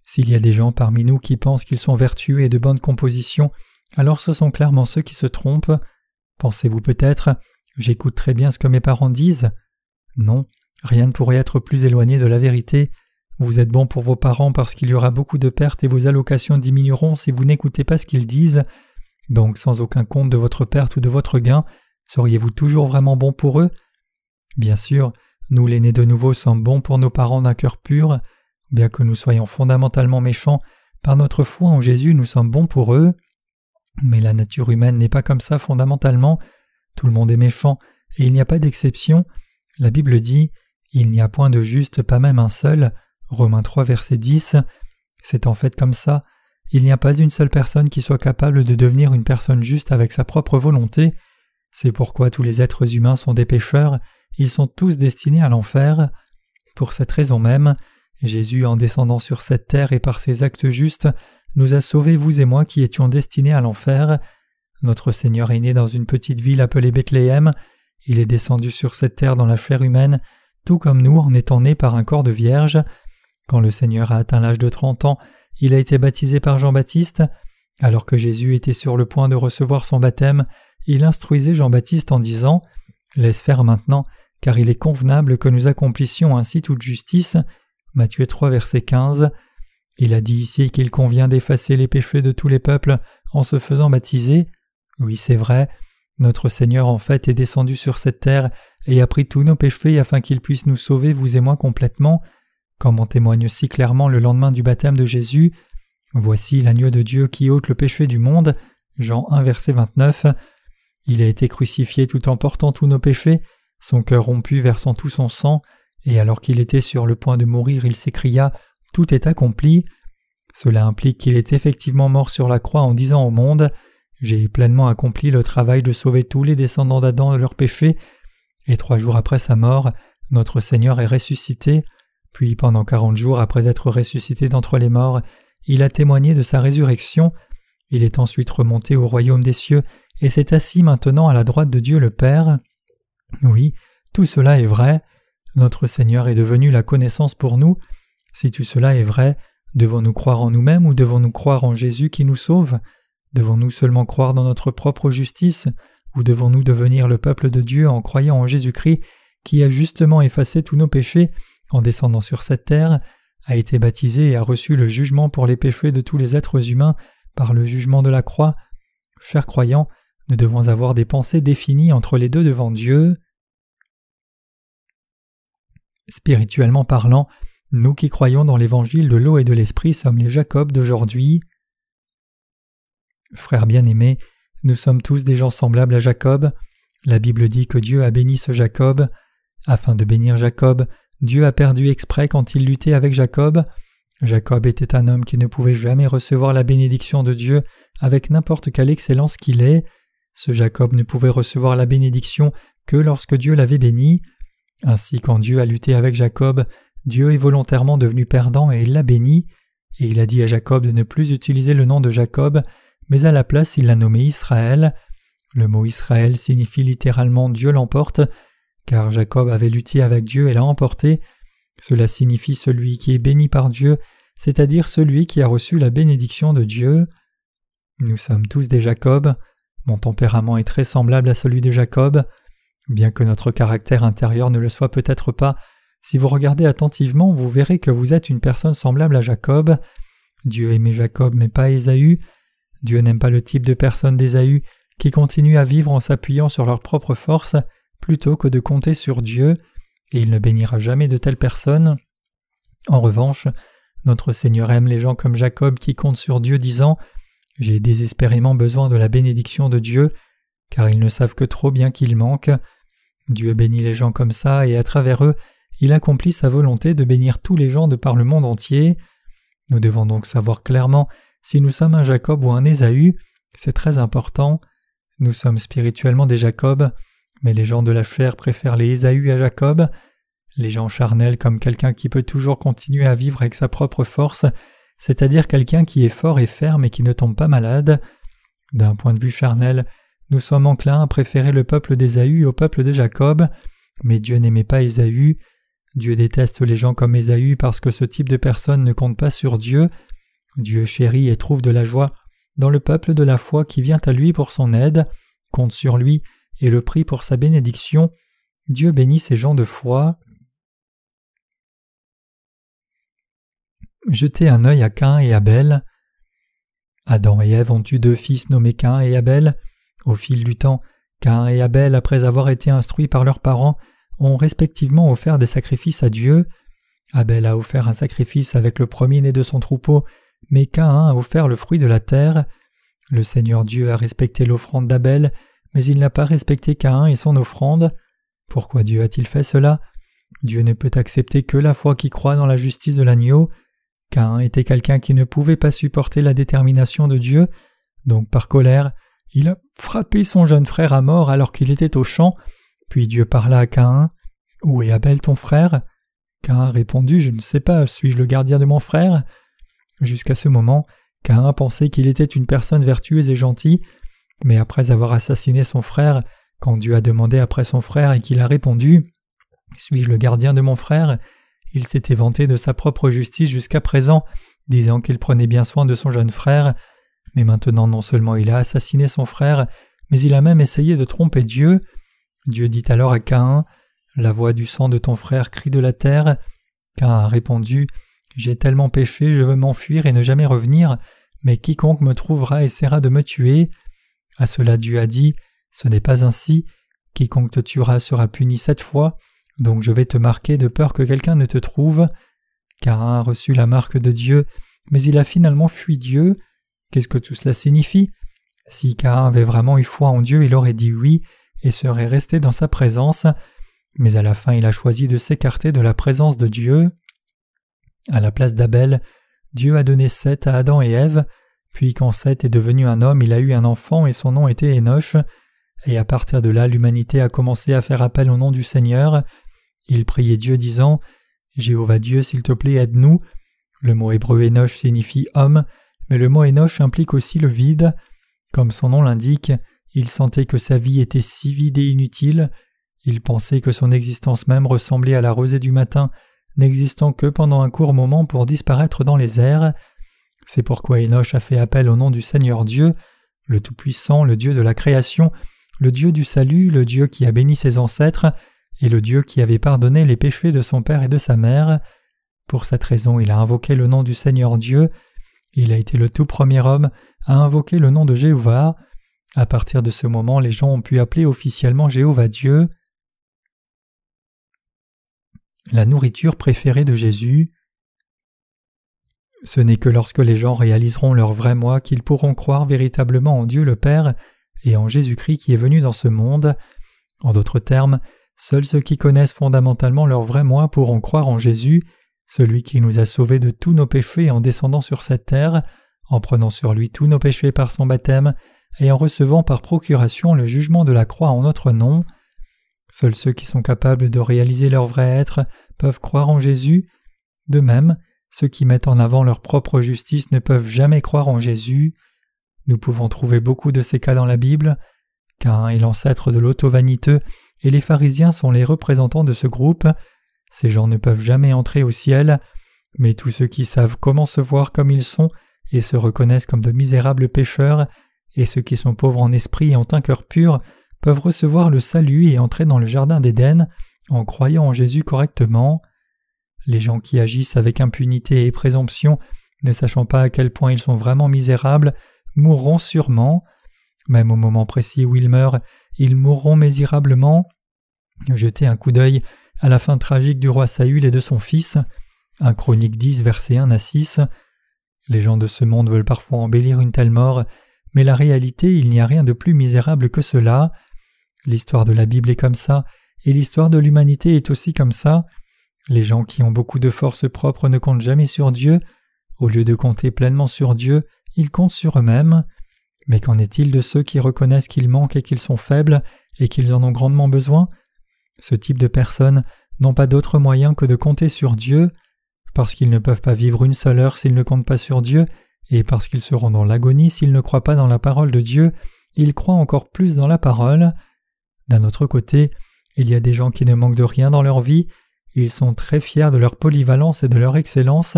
S'il y a des gens parmi nous qui pensent qu'ils sont vertueux et de bonne composition, alors ce sont clairement ceux qui se trompent. Pensez-vous peut-être J'écoute très bien ce que mes parents disent Non, rien ne pourrait être plus éloigné de la vérité. Vous êtes bon pour vos parents parce qu'il y aura beaucoup de pertes et vos allocations diminueront si vous n'écoutez pas ce qu'ils disent. Donc sans aucun compte de votre perte ou de votre gain, seriez-vous toujours vraiment bon pour eux? Bien sûr, nous les nés de nouveau sommes bons pour nos parents d'un cœur pur, bien que nous soyons fondamentalement méchants, par notre foi en Jésus nous sommes bons pour eux. Mais la nature humaine n'est pas comme ça fondamentalement, tout le monde est méchant, et il n'y a pas d'exception. La Bible dit Il n'y a point de juste, pas même un seul. Romains 3, verset 10. C'est en fait comme ça. Il n'y a pas une seule personne qui soit capable de devenir une personne juste avec sa propre volonté. C'est pourquoi tous les êtres humains sont des pécheurs, ils sont tous destinés à l'enfer. Pour cette raison même, Jésus, en descendant sur cette terre et par ses actes justes, nous a sauvés, vous et moi qui étions destinés à l'enfer. Notre Seigneur est né dans une petite ville appelée Bethléem, il est descendu sur cette terre dans la chair humaine, tout comme nous en étant né par un corps de vierge. Quand le Seigneur a atteint l'âge de trente ans, il a été baptisé par Jean-Baptiste. Alors que Jésus était sur le point de recevoir son baptême, il instruisait Jean-Baptiste en disant Laisse faire maintenant, car il est convenable que nous accomplissions ainsi toute justice. Matthieu 3 verset 15. Il a dit ici qu'il convient d'effacer les péchés de tous les peuples en se faisant baptiser. Oui, c'est vrai, notre Seigneur en fait est descendu sur cette terre et a pris tous nos péchés afin qu'il puisse nous sauver, vous et moi, complètement, comme on témoigne si clairement le lendemain du baptême de Jésus. Voici l'agneau de Dieu qui ôte le péché du monde. Jean 1 verset 29. Il a été crucifié tout en portant tous nos péchés, son cœur rompu versant tout son sang, et alors qu'il était sur le point de mourir, il s'écria Tout est accompli. Cela implique qu'il est effectivement mort sur la croix en disant au monde J'ai pleinement accompli le travail de sauver tous les descendants d'Adam de leurs péchés, et trois jours après sa mort, notre Seigneur est ressuscité, puis pendant quarante jours après être ressuscité d'entre les morts, il a témoigné de sa résurrection, il est ensuite remonté au royaume des cieux et s'est assis maintenant à la droite de Dieu le Père. Oui, tout cela est vrai, notre Seigneur est devenu la connaissance pour nous. Si tout cela est vrai, devons-nous croire en nous-mêmes ou devons-nous croire en Jésus qui nous sauve? Devons-nous seulement croire dans notre propre justice ou devons-nous devenir le peuple de Dieu en croyant en Jésus-Christ qui a justement effacé tous nos péchés en descendant sur cette terre, a été baptisé et a reçu le jugement pour les péchés de tous les êtres humains par le jugement de la croix? Chers croyants, nous devons avoir des pensées définies entre les deux devant Dieu. Spirituellement parlant, nous qui croyons dans l'évangile de l'eau et de l'esprit sommes les Jacob d'aujourd'hui. Frères bien-aimés, nous sommes tous des gens semblables à Jacob. La Bible dit que Dieu a béni ce Jacob. Afin de bénir Jacob, Dieu a perdu exprès quand il luttait avec Jacob. Jacob était un homme qui ne pouvait jamais recevoir la bénédiction de Dieu avec n'importe quelle excellence qu'il est. Ce Jacob ne pouvait recevoir la bénédiction que lorsque Dieu l'avait béni. Ainsi quand Dieu a lutté avec Jacob, Dieu est volontairement devenu perdant et il l'a béni, et il a dit à Jacob de ne plus utiliser le nom de Jacob, mais à la place il l'a nommé Israël. Le mot Israël signifie littéralement Dieu l'emporte, car Jacob avait lutté avec Dieu et l'a emporté. Cela signifie celui qui est béni par Dieu, c'est-à-dire celui qui a reçu la bénédiction de Dieu. Nous sommes tous des Jacob. Mon tempérament est très semblable à celui de Jacob. Bien que notre caractère intérieur ne le soit peut-être pas, si vous regardez attentivement, vous verrez que vous êtes une personne semblable à Jacob. Dieu aimait Jacob mais pas Ésaü. Dieu n'aime pas le type de personne d'Ésaü qui continue à vivre en s'appuyant sur leur propre force plutôt que de compter sur Dieu, et il ne bénira jamais de telles personnes. En revanche, notre Seigneur aime les gens comme Jacob qui comptent sur Dieu disant J'ai désespérément besoin de la bénédiction de Dieu, car ils ne savent que trop bien qu'il manque. Dieu bénit les gens comme ça, et à travers eux, il accomplit sa volonté de bénir tous les gens de par le monde entier. Nous devons donc savoir clairement si nous sommes un Jacob ou un Ésaü, c'est très important. Nous sommes spirituellement des Jacob, mais les gens de la chair préfèrent les Ésaü à Jacob. Les gens charnels comme quelqu'un qui peut toujours continuer à vivre avec sa propre force, c'est-à-dire quelqu'un qui est fort et ferme et qui ne tombe pas malade. D'un point de vue charnel, nous sommes enclins à préférer le peuple d'Ésaü au peuple de Jacob, mais Dieu n'aimait pas Ésaü. Dieu déteste les gens comme Ésaü parce que ce type de personne ne compte pas sur Dieu, Dieu chérit et trouve de la joie dans le peuple de la foi qui vient à lui pour son aide, compte sur lui et le prie pour sa bénédiction. Dieu bénit ces gens de foi. Jetez un œil à Cain et Abel. Adam et Ève ont eu deux fils nommés Cain et Abel. Au fil du temps, Cain et Abel, après avoir été instruits par leurs parents, ont respectivement offert des sacrifices à Dieu. Abel a offert un sacrifice avec le premier-né de son troupeau, mais Caïn a offert le fruit de la terre. Le Seigneur Dieu a respecté l'offrande d'Abel, mais il n'a pas respecté Caïn et son offrande. Pourquoi Dieu a-t-il fait cela? Dieu ne peut accepter que la foi qui croit dans la justice de l'agneau. Caïn était quelqu'un qui ne pouvait pas supporter la détermination de Dieu, donc par colère, il a frappé son jeune frère à mort alors qu'il était au champ, puis Dieu parla à Caïn. Où est Abel ton frère? Caïn a répondu Je ne sais pas, suis-je le gardien de mon frère? Jusqu'à ce moment, Caïn pensait qu'il était une personne vertueuse et gentille, mais après avoir assassiné son frère, quand Dieu a demandé après son frère et qu'il a répondu Suis-je le gardien de mon frère? Il s'était vanté de sa propre justice jusqu'à présent, disant qu'il prenait bien soin de son jeune frère, mais maintenant non seulement il a assassiné son frère, mais il a même essayé de tromper Dieu. Dieu dit alors à Caïn La voix du sang de ton frère crie de la terre. Cain a répondu J'ai tellement péché, je veux m'enfuir et ne jamais revenir, mais quiconque me trouvera essaiera de me tuer. À cela Dieu a dit Ce n'est pas ainsi, quiconque te tuera sera puni sept fois, donc je vais te marquer de peur que quelqu'un ne te trouve. Cain a reçu la marque de Dieu, mais il a finalement fui Dieu. Qu'est-ce que tout cela signifie? Si Cain avait vraiment eu foi en Dieu, il aurait dit oui et serait resté dans sa présence, mais à la fin il a choisi de s'écarter de la présence de Dieu. À la place d'Abel, Dieu a donné Seth à Adam et Ève, puis quand Seth est devenu un homme, il a eu un enfant et son nom était Enoch, et à partir de là l'humanité a commencé à faire appel au nom du Seigneur. Il priait Dieu disant Jéhovah Dieu, s'il te plaît, aide-nous. Le mot hébreu Enoch signifie homme, mais le mot Enoch implique aussi le vide. Comme son nom l'indique, il sentait que sa vie était si vide et inutile. Il pensait que son existence même ressemblait à la rosée du matin, n'existant que pendant un court moment pour disparaître dans les airs. C'est pourquoi Enoch a fait appel au nom du Seigneur Dieu, le Tout-Puissant, le Dieu de la création, le Dieu du salut, le Dieu qui a béni ses ancêtres, et le Dieu qui avait pardonné les péchés de son père et de sa mère. Pour cette raison, il a invoqué le nom du Seigneur Dieu. Il a été le tout premier homme à invoquer le nom de Jéhovah. À partir de ce moment, les gens ont pu appeler officiellement Jéhovah Dieu. La nourriture préférée de Jésus. Ce n'est que lorsque les gens réaliseront leur vrai moi qu'ils pourront croire véritablement en Dieu le Père et en Jésus-Christ qui est venu dans ce monde. En d'autres termes, seuls ceux qui connaissent fondamentalement leur vrai moi pourront croire en Jésus, celui qui nous a sauvés de tous nos péchés en descendant sur cette terre, en prenant sur lui tous nos péchés par son baptême, et en recevant par procuration le jugement de la croix en notre nom. Seuls ceux qui sont capables de réaliser leur vrai être peuvent croire en Jésus. De même, ceux qui mettent en avant leur propre justice ne peuvent jamais croire en Jésus. Nous pouvons trouver beaucoup de ces cas dans la Bible. Cain est l'ancêtre de l'auto-vaniteux et les pharisiens sont les représentants de ce groupe. Ces gens ne peuvent jamais entrer au ciel, mais tous ceux qui savent comment se voir comme ils sont et se reconnaissent comme de misérables pécheurs et ceux qui sont pauvres en esprit et ont un cœur pur peuvent recevoir le salut et entrer dans le jardin d'Éden en croyant en Jésus correctement. Les gens qui agissent avec impunité et présomption, ne sachant pas à quel point ils sont vraiment misérables, mourront sûrement. Même au moment précis où ils meurent, ils mourront misérablement. Jetez un coup d'œil à la fin tragique du roi Saül et de son fils. Un Chronique 10, verset 1 à 6. Les gens de ce monde veulent parfois embellir une telle mort, mais la réalité, il n'y a rien de plus misérable que cela. L'histoire de la Bible est comme ça, et l'histoire de l'humanité est aussi comme ça. Les gens qui ont beaucoup de force propre ne comptent jamais sur Dieu. Au lieu de compter pleinement sur Dieu, ils comptent sur eux-mêmes. Mais qu'en est-il de ceux qui reconnaissent qu'ils manquent et qu'ils sont faibles et qu'ils en ont grandement besoin? Ce type de personnes n'ont pas d'autre moyen que de compter sur Dieu. Parce qu'ils ne peuvent pas vivre une seule heure s'ils ne comptent pas sur Dieu, et parce qu'ils seront dans l'agonie s'ils ne croient pas dans la parole de Dieu, ils croient encore plus dans la parole. D'un autre côté, il y a des gens qui ne manquent de rien dans leur vie, ils sont très fiers de leur polyvalence et de leur excellence,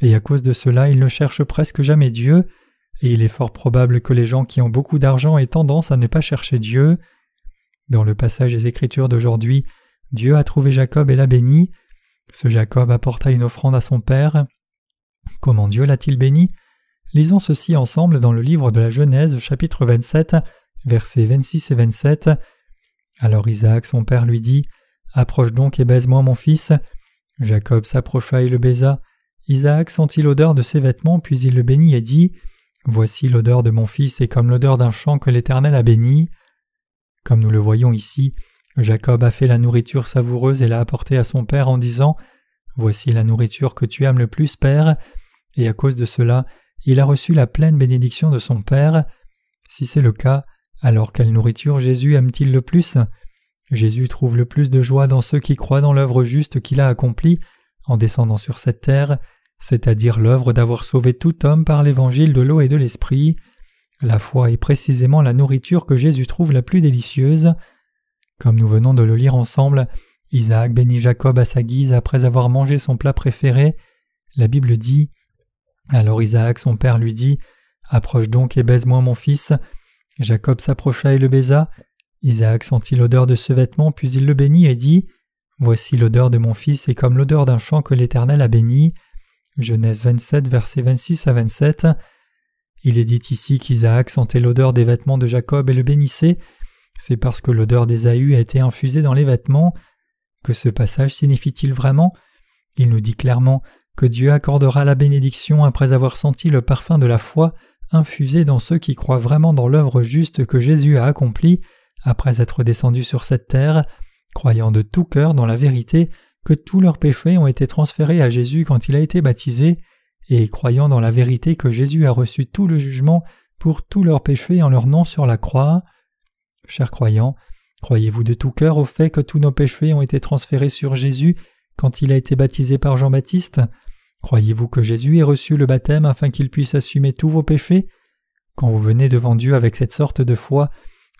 et à cause de cela ils ne cherchent presque jamais Dieu, et il est fort probable que les gens qui ont beaucoup d'argent aient tendance à ne pas chercher Dieu. Dans le passage des Écritures d'aujourd'hui, Dieu a trouvé Jacob et l'a béni. Ce Jacob apporta une offrande à son père. Comment Dieu l'a-t-il béni? Lisons ceci ensemble dans le livre de la Genèse, chapitre 27, versets 26 et 27. Alors Isaac, son père, lui dit Approche donc et baise-moi mon fils. Jacob s'approcha et le baisa. Isaac sentit l'odeur de ses vêtements, puis il le bénit et dit Voici l'odeur de mon fils est comme l'odeur d'un champ que l'Éternel a béni. Comme nous le voyons ici, Jacob a fait la nourriture savoureuse et l'a apportée à son père en disant Voici la nourriture que tu aimes le plus, Père. Et à cause de cela, il a reçu la pleine bénédiction de son Père. Si c'est le cas, alors quelle nourriture Jésus aime-t-il le plus? Jésus trouve le plus de joie dans ceux qui croient dans l'œuvre juste qu'il a accomplie en descendant sur cette terre, c'est-à-dire l'œuvre d'avoir sauvé tout homme par l'évangile de l'eau et de l'esprit. La foi est précisément la nourriture que Jésus trouve la plus délicieuse. Comme nous venons de le lire ensemble, Isaac bénit Jacob à sa guise après avoir mangé son plat préféré. La Bible dit alors Isaac son père lui dit Approche donc et baise-moi mon fils. Jacob s'approcha et le baisa. Isaac sentit l'odeur de ce vêtement, puis il le bénit et dit Voici l'odeur de mon fils est comme l'odeur d'un champ que l'Éternel a béni. Genèse 27, versets 26 à 27. Il est dit ici qu'Isaac sentait l'odeur des vêtements de Jacob et le bénissait. C'est parce que l'odeur d'Ésaü a été infusée dans les vêtements. Que ce passage signifie-t-il vraiment? Il nous dit clairement que Dieu accordera la bénédiction après avoir senti le parfum de la foi infusé dans ceux qui croient vraiment dans l'œuvre juste que Jésus a accomplie après être descendu sur cette terre, croyant de tout cœur dans la vérité que tous leurs péchés ont été transférés à Jésus quand il a été baptisé, et croyant dans la vérité que Jésus a reçu tout le jugement pour tous leurs péchés en leur nom sur la croix. Chers croyants, croyez-vous de tout cœur au fait que tous nos péchés ont été transférés sur Jésus quand il a été baptisé par Jean-Baptiste? Croyez-vous que Jésus ait reçu le baptême afin qu'il puisse assumer tous vos péchés? Quand vous venez devant Dieu avec cette sorte de foi,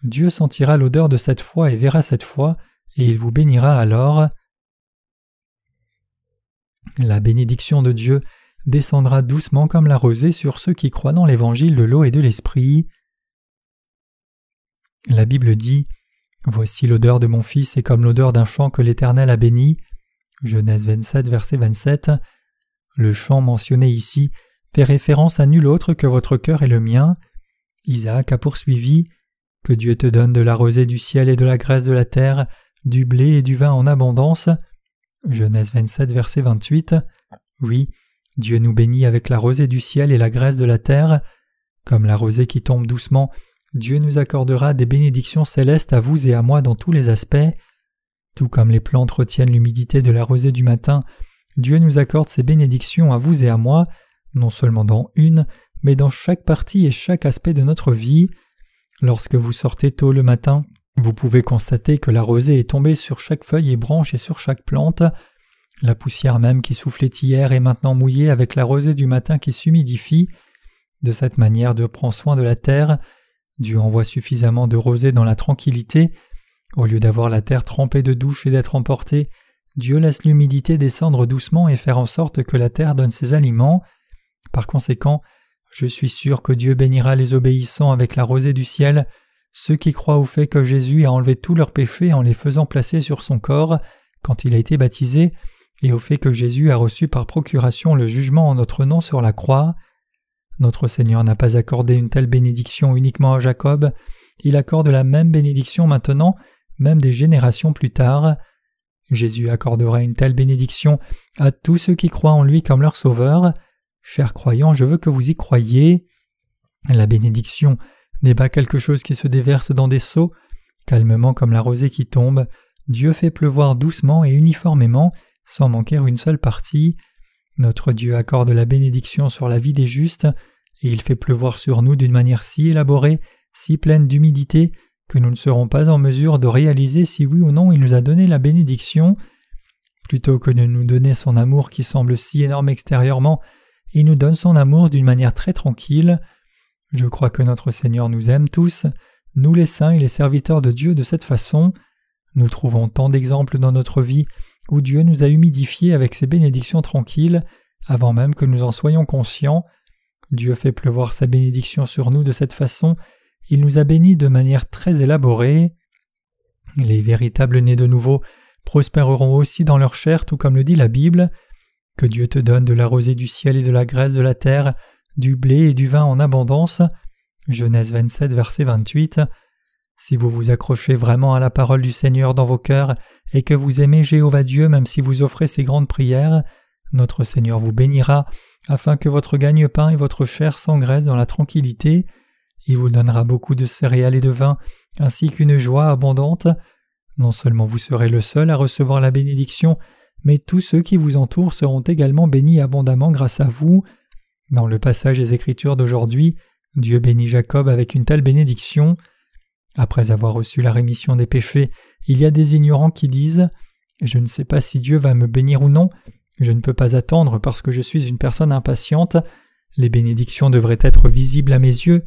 Dieu sentira l'odeur de cette foi et verra cette foi, et il vous bénira alors. La bénédiction de Dieu descendra doucement comme la rosée sur ceux qui croient dans l'évangile de l'eau et de l'esprit. La Bible dit Voici l'odeur de mon fils est comme l'odeur d'un champ que l'Éternel a béni. Genèse 27, verset 27. Le chant mentionné ici fait référence à nul autre que votre cœur et le mien. Isaac a poursuivi Que Dieu te donne de la rosée du ciel et de la graisse de la terre, du blé et du vin en abondance. Genèse 27, verset 28. Oui, Dieu nous bénit avec la rosée du ciel et la graisse de la terre. Comme la rosée qui tombe doucement, Dieu nous accordera des bénédictions célestes à vous et à moi dans tous les aspects. Tout comme les plantes retiennent l'humidité de la rosée du matin, Dieu nous accorde ses bénédictions à vous et à moi, non seulement dans une, mais dans chaque partie et chaque aspect de notre vie. Lorsque vous sortez tôt le matin, vous pouvez constater que la rosée est tombée sur chaque feuille et branche et sur chaque plante. La poussière même qui soufflait hier est maintenant mouillée avec la rosée du matin qui s'humidifie. De cette manière, Dieu prend soin de la terre. Dieu envoie suffisamment de rosée dans la tranquillité. Au lieu d'avoir la terre trempée de douche et d'être emportée, Dieu laisse l'humidité descendre doucement et faire en sorte que la terre donne ses aliments. Par conséquent, je suis sûr que Dieu bénira les obéissants avec la rosée du ciel, ceux qui croient au fait que Jésus a enlevé tous leurs péchés en les faisant placer sur son corps quand il a été baptisé, et au fait que Jésus a reçu par procuration le jugement en notre nom sur la croix. Notre Seigneur n'a pas accordé une telle bénédiction uniquement à Jacob, il accorde la même bénédiction maintenant, même des générations plus tard. Jésus accordera une telle bénédiction à tous ceux qui croient en lui comme leur sauveur. Chers croyants, je veux que vous y croyiez. La bénédiction n'est pas quelque chose qui se déverse dans des seaux, calmement comme la rosée qui tombe. Dieu fait pleuvoir doucement et uniformément, sans manquer une seule partie. Notre Dieu accorde la bénédiction sur la vie des justes, et il fait pleuvoir sur nous d'une manière si élaborée, si pleine d'humidité, que nous ne serons pas en mesure de réaliser si oui ou non il nous a donné la bénédiction. Plutôt que de nous donner son amour qui semble si énorme extérieurement, il nous donne son amour d'une manière très tranquille. Je crois que notre Seigneur nous aime tous, nous les saints et les serviteurs de Dieu de cette façon. Nous trouvons tant d'exemples dans notre vie où Dieu nous a humidifiés avec ses bénédictions tranquilles, avant même que nous en soyons conscients. Dieu fait pleuvoir sa bénédiction sur nous de cette façon il nous a bénis de manière très élaborée. Les véritables nés de nouveau prospéreront aussi dans leur chair, tout comme le dit la Bible. Que Dieu te donne de la rosée du ciel et de la graisse de la terre, du blé et du vin en abondance. Genèse 27, verset 28. Si vous vous accrochez vraiment à la parole du Seigneur dans vos cœurs et que vous aimez Jéhovah Dieu même si vous offrez ces grandes prières, notre Seigneur vous bénira afin que votre gagne-pain et votre chair s'engraissent dans la tranquillité. Il vous donnera beaucoup de céréales et de vin, ainsi qu'une joie abondante. Non seulement vous serez le seul à recevoir la bénédiction, mais tous ceux qui vous entourent seront également bénis abondamment grâce à vous. Dans le passage des Écritures d'aujourd'hui, Dieu bénit Jacob avec une telle bénédiction. Après avoir reçu la rémission des péchés, il y a des ignorants qui disent Je ne sais pas si Dieu va me bénir ou non, je ne peux pas attendre parce que je suis une personne impatiente, les bénédictions devraient être visibles à mes yeux,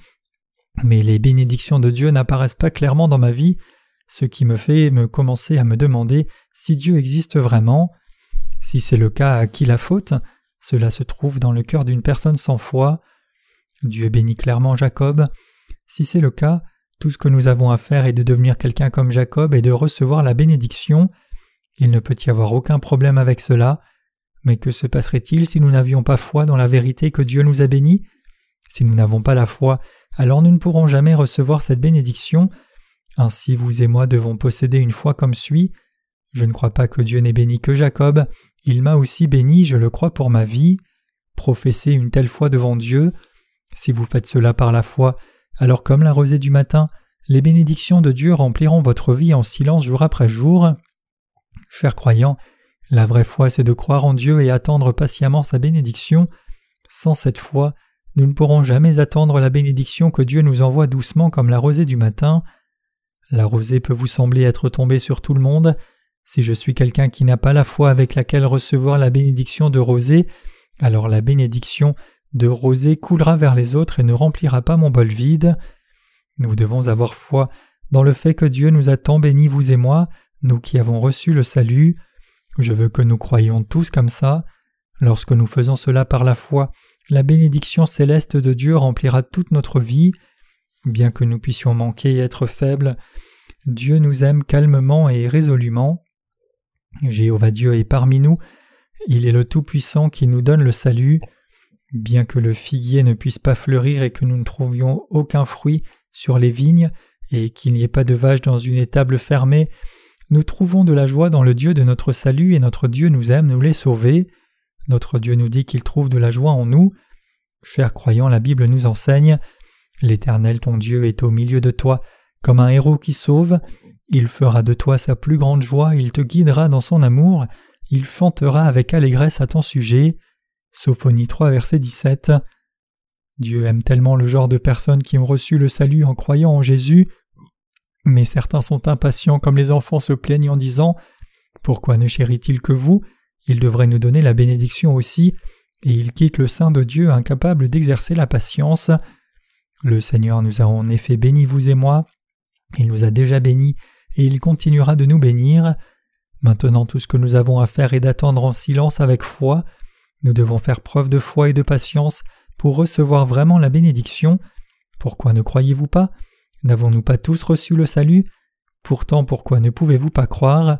mais les bénédictions de Dieu n'apparaissent pas clairement dans ma vie, ce qui me fait me commencer à me demander si Dieu existe vraiment. Si c'est le cas, à qui la faute? Cela se trouve dans le cœur d'une personne sans foi. Dieu bénit clairement Jacob. Si c'est le cas, tout ce que nous avons à faire est de devenir quelqu'un comme Jacob et de recevoir la bénédiction. Il ne peut y avoir aucun problème avec cela. Mais que se passerait-il si nous n'avions pas foi dans la vérité que Dieu nous a bénie? Si nous n'avons pas la foi, alors nous ne pourrons jamais recevoir cette bénédiction. Ainsi vous et moi devons posséder une foi comme suit. Je ne crois pas que Dieu n'ait béni que Jacob, il m'a aussi béni, je le crois pour ma vie. Professez une telle foi devant Dieu. Si vous faites cela par la foi, alors comme la rosée du matin, les bénédictions de Dieu rempliront votre vie en silence jour après jour. Chers croyants, la vraie foi c'est de croire en Dieu et attendre patiemment sa bénédiction. Sans cette foi, nous ne pourrons jamais attendre la bénédiction que Dieu nous envoie doucement comme la rosée du matin. La rosée peut vous sembler être tombée sur tout le monde. Si je suis quelqu'un qui n'a pas la foi avec laquelle recevoir la bénédiction de rosée, alors la bénédiction de rosée coulera vers les autres et ne remplira pas mon bol vide. Nous devons avoir foi dans le fait que Dieu nous a tant bénis, vous et moi, nous qui avons reçu le salut. Je veux que nous croyions tous comme ça. Lorsque nous faisons cela par la foi, la bénédiction céleste de Dieu remplira toute notre vie. Bien que nous puissions manquer et être faibles, Dieu nous aime calmement et résolument. Jéhovah Dieu est parmi nous, il est le Tout-Puissant qui nous donne le salut. Bien que le figuier ne puisse pas fleurir et que nous ne trouvions aucun fruit sur les vignes, et qu'il n'y ait pas de vaches dans une étable fermée, nous trouvons de la joie dans le Dieu de notre salut et notre Dieu nous aime nous les sauver. Notre Dieu nous dit qu'il trouve de la joie en nous. Chers croyants, la Bible nous enseigne L'Éternel ton Dieu est au milieu de toi comme un héros qui sauve. Il fera de toi sa plus grande joie, il te guidera dans son amour, il chantera avec allégresse à ton sujet. Sophonie 3, verset 17. Dieu aime tellement le genre de personnes qui ont reçu le salut en croyant en Jésus, mais certains sont impatients comme les enfants se plaignent en disant Pourquoi ne chérit-il que vous? Il devrait nous donner la bénédiction aussi, et il quitte le sein de Dieu incapable d'exercer la patience. Le Seigneur nous a en effet bénis, vous et moi. Il nous a déjà bénis et il continuera de nous bénir. Maintenant tout ce que nous avons à faire est d'attendre en silence avec foi. Nous devons faire preuve de foi et de patience pour recevoir vraiment la bénédiction. Pourquoi ne croyez-vous pas? N'avons-nous pas tous reçu le salut? Pourtant pourquoi ne pouvez-vous pas croire?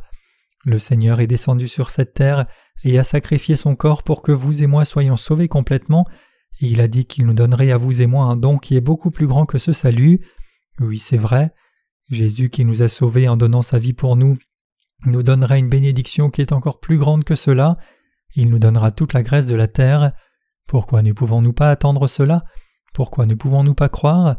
Le Seigneur est descendu sur cette terre et a sacrifié son corps pour que vous et moi soyons sauvés complètement, et il a dit qu'il nous donnerait à vous et moi un don qui est beaucoup plus grand que ce salut. Oui, c'est vrai. Jésus qui nous a sauvés en donnant sa vie pour nous nous donnera une bénédiction qui est encore plus grande que cela, il nous donnera toute la graisse de la terre. Pourquoi ne pouvons-nous pas attendre cela? Pourquoi ne pouvons-nous pas croire?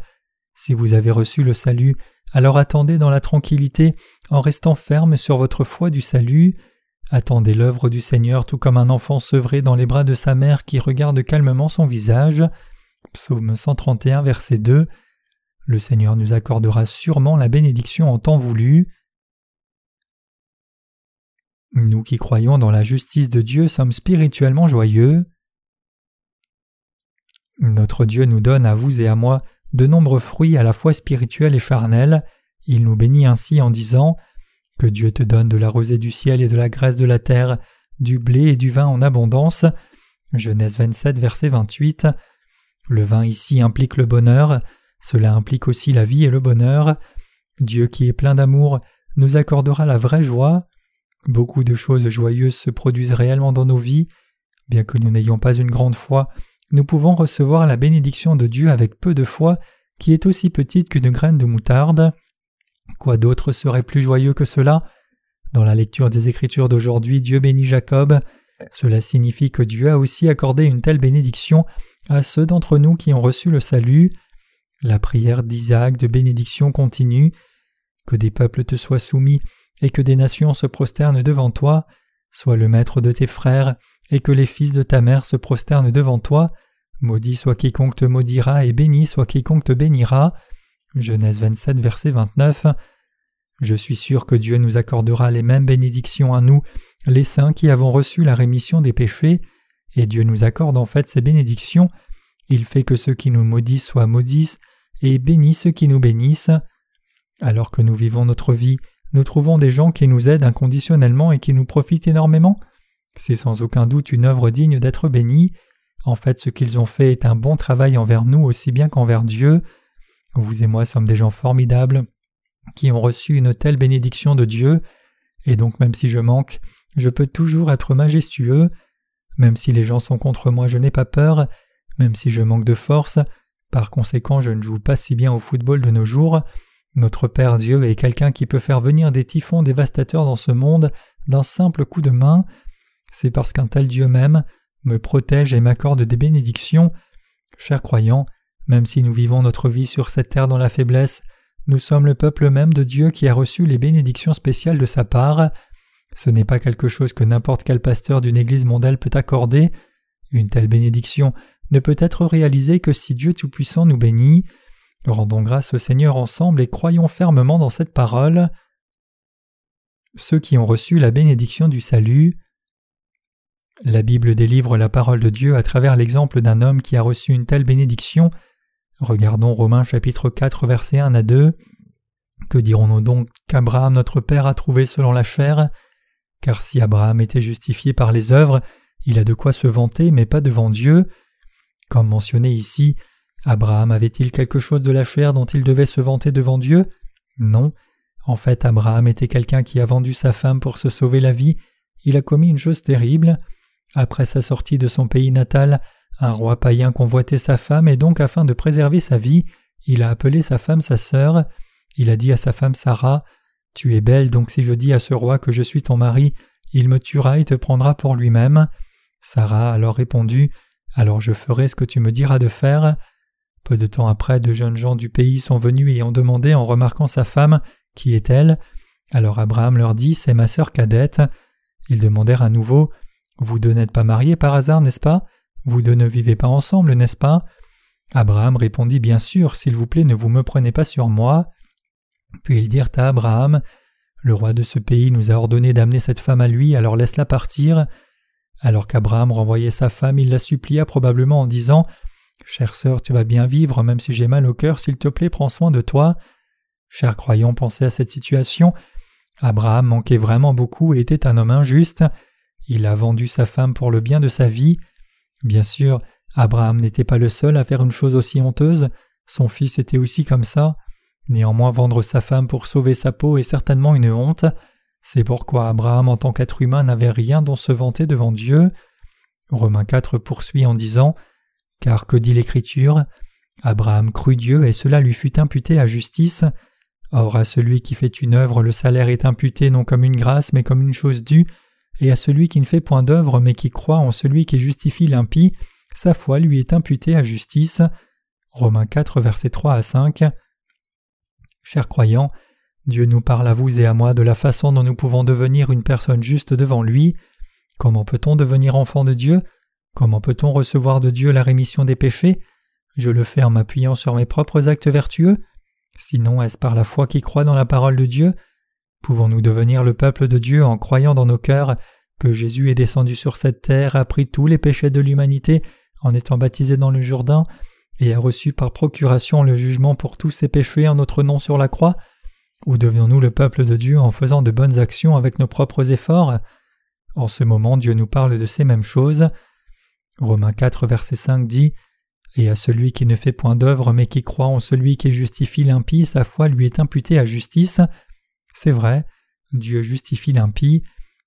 Si vous avez reçu le salut, alors attendez dans la tranquillité en restant ferme sur votre foi du salut. Attendez l'œuvre du Seigneur tout comme un enfant sevré dans les bras de sa mère qui regarde calmement son visage. Psaume 131, verset 2. Le Seigneur nous accordera sûrement la bénédiction en temps voulu. Nous qui croyons dans la justice de Dieu sommes spirituellement joyeux. Notre Dieu nous donne à vous et à moi de nombreux fruits à la fois spirituels et charnels. Il nous bénit ainsi en disant Que Dieu te donne de la rosée du ciel et de la graisse de la terre, du blé et du vin en abondance. Genèse 27, verset 28. Le vin ici implique le bonheur, cela implique aussi la vie et le bonheur. Dieu qui est plein d'amour nous accordera la vraie joie. Beaucoup de choses joyeuses se produisent réellement dans nos vies. Bien que nous n'ayons pas une grande foi, nous pouvons recevoir la bénédiction de Dieu avec peu de foi qui est aussi petite qu'une graine de moutarde. Quoi d'autre serait plus joyeux que cela? Dans la lecture des Écritures d'aujourd'hui, Dieu bénit Jacob. Cela signifie que Dieu a aussi accordé une telle bénédiction à ceux d'entre nous qui ont reçu le salut. La prière d'Isaac de bénédiction continue. Que des peuples te soient soumis et que des nations se prosternent devant toi. Sois le maître de tes frères et que les fils de ta mère se prosternent devant toi. Maudit soit quiconque te maudira et béni soit quiconque te bénira. Genèse 27, verset 29. Je suis sûr que Dieu nous accordera les mêmes bénédictions à nous, les saints qui avons reçu la rémission des péchés, et Dieu nous accorde en fait ces bénédictions il fait que ceux qui nous maudissent soient maudissent, et bénit ceux qui nous bénissent. Alors que nous vivons notre vie, nous trouvons des gens qui nous aident inconditionnellement et qui nous profitent énormément. C'est sans aucun doute une œuvre digne d'être bénie. En fait, ce qu'ils ont fait est un bon travail envers nous aussi bien qu'envers Dieu. Vous et moi sommes des gens formidables qui ont reçu une telle bénédiction de Dieu, et donc même si je manque, je peux toujours être majestueux. Même si les gens sont contre moi, je n'ai pas peur, même si je manque de force, par conséquent je ne joue pas si bien au football de nos jours. Notre Père Dieu est quelqu'un qui peut faire venir des typhons dévastateurs dans ce monde d'un simple coup de main. C'est parce qu'un tel Dieu même me protège et m'accorde des bénédictions. Chers croyants, même si nous vivons notre vie sur cette terre dans la faiblesse, nous sommes le peuple même de Dieu qui a reçu les bénédictions spéciales de sa part. Ce n'est pas quelque chose que n'importe quel pasteur d'une église mondiale peut accorder. Une telle bénédiction ne peut être réalisée que si Dieu Tout-Puissant nous bénit. Rendons grâce au Seigneur ensemble et croyons fermement dans cette parole. Ceux qui ont reçu la bénédiction du salut. La Bible délivre la parole de Dieu à travers l'exemple d'un homme qui a reçu une telle bénédiction. Regardons Romains chapitre 4 versets 1 à 2. Que dirons-nous donc qu'Abraham notre Père a trouvé selon la chair? Car si Abraham était justifié par les œuvres, il a de quoi se vanter, mais pas devant Dieu. Comme mentionné ici, Abraham avait-il quelque chose de la chair dont il devait se vanter devant Dieu? Non. En fait, Abraham était quelqu'un qui a vendu sa femme pour se sauver la vie. Il a commis une chose terrible. Après sa sortie de son pays natal, un roi païen convoitait sa femme et donc afin de préserver sa vie, il a appelé sa femme sa sœur. Il a dit à sa femme Sarah Tu es belle, donc si je dis à ce roi que je suis ton mari, il me tuera et te prendra pour lui-même. Sarah a alors répondu Alors je ferai ce que tu me diras de faire. Peu de temps après, deux jeunes gens du pays sont venus et ont demandé en remarquant sa femme Qui est-elle Alors Abraham leur dit C'est ma sœur cadette. Ils demandèrent à nouveau Vous deux n'êtes pas mariés par hasard, n'est-ce pas? Vous deux ne vivez pas ensemble, n'est-ce pas Abraham répondit Bien sûr, s'il vous plaît, ne vous me prenez pas sur moi. Puis ils dirent à Abraham Le roi de ce pays nous a ordonné d'amener cette femme à lui, alors laisse-la partir. Alors qu'Abraham renvoyait sa femme, il la supplia probablement en disant Chère sœur, tu vas bien vivre, même si j'ai mal au cœur, s'il te plaît, prends soin de toi. Cher croyant, pensez à cette situation. Abraham manquait vraiment beaucoup et était un homme injuste. Il a vendu sa femme pour le bien de sa vie. Bien sûr, Abraham n'était pas le seul à faire une chose aussi honteuse, son fils était aussi comme ça. Néanmoins, vendre sa femme pour sauver sa peau est certainement une honte. C'est pourquoi Abraham, en tant qu'être humain, n'avait rien dont se vanter devant Dieu. Romains 4 poursuit en disant Car que dit l'Écriture? Abraham crut Dieu et cela lui fut imputé à justice. Or, à celui qui fait une œuvre, le salaire est imputé non comme une grâce, mais comme une chose due et à celui qui ne fait point d'œuvre mais qui croit en celui qui justifie l'impie, sa foi lui est imputée à justice. Romains 4, versets 3 à 5. Chers croyants, Dieu nous parle à vous et à moi de la façon dont nous pouvons devenir une personne juste devant lui. Comment peut-on devenir enfant de Dieu? Comment peut-on recevoir de Dieu la rémission des péchés? Je le fais en m'appuyant sur mes propres actes vertueux. Sinon, est-ce par la foi qui croit dans la parole de Dieu? Pouvons-nous devenir le peuple de Dieu en croyant dans nos cœurs que Jésus est descendu sur cette terre, a pris tous les péchés de l'humanité en étant baptisé dans le Jourdain, et a reçu par procuration le jugement pour tous ses péchés en notre nom sur la croix? Ou devenons-nous le peuple de Dieu en faisant de bonnes actions avec nos propres efforts? En ce moment, Dieu nous parle de ces mêmes choses. Romains 4, verset 5 dit Et à celui qui ne fait point d'œuvre mais qui croit en celui qui justifie l'impie, sa foi lui est imputée à justice. C'est vrai, Dieu justifie l'impie,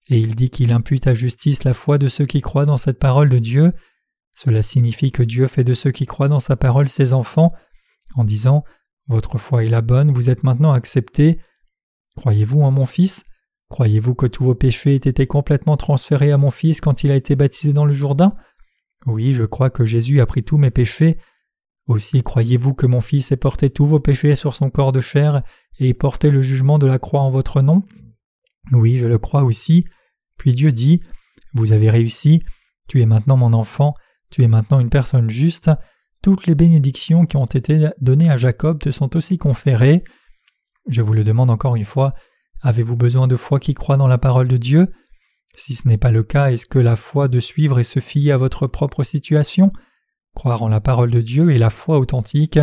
et il dit qu'il impute à justice la foi de ceux qui croient dans cette parole de Dieu. Cela signifie que Dieu fait de ceux qui croient dans sa parole ses enfants, en disant Votre foi est la bonne, vous êtes maintenant acceptés. Croyez-vous en mon Fils? Croyez-vous que tous vos péchés aient été complètement transférés à mon Fils quand il a été baptisé dans le Jourdain? Oui, je crois que Jésus a pris tous mes péchés. Aussi croyez-vous que mon Fils ait porté tous vos péchés sur son corps de chair et porter le jugement de la croix en votre nom? Oui, je le crois aussi. Puis Dieu dit Vous avez réussi, tu es maintenant mon enfant, tu es maintenant une personne juste, toutes les bénédictions qui ont été données à Jacob te sont aussi conférées. Je vous le demande encore une fois, avez-vous besoin de foi qui croit dans la parole de Dieu? Si ce n'est pas le cas, est-ce que la foi de suivre et se fier à votre propre situation Croire en la parole de Dieu est la foi authentique?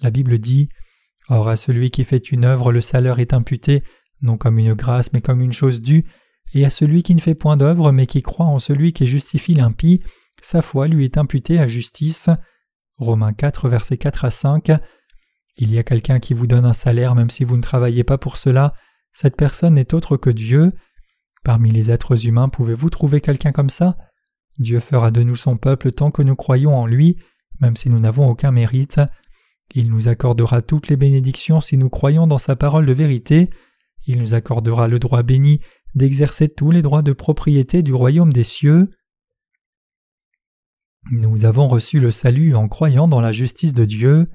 La Bible dit Or à celui qui fait une œuvre le salaire est imputé, non comme une grâce mais comme une chose due, et à celui qui ne fait point d'œuvre mais qui croit en celui qui justifie l'impie, sa foi lui est imputée à justice. Romains 4, versets 4 à 5. Il y a quelqu'un qui vous donne un salaire même si vous ne travaillez pas pour cela, cette personne n'est autre que Dieu. Parmi les êtres humains, pouvez-vous trouver quelqu'un comme ça? Dieu fera de nous son peuple tant que nous croyons en lui, même si nous n'avons aucun mérite. Il nous accordera toutes les bénédictions si nous croyons dans sa parole de vérité. Il nous accordera le droit béni d'exercer tous les droits de propriété du royaume des cieux. Nous avons reçu le salut en croyant dans la justice de Dieu.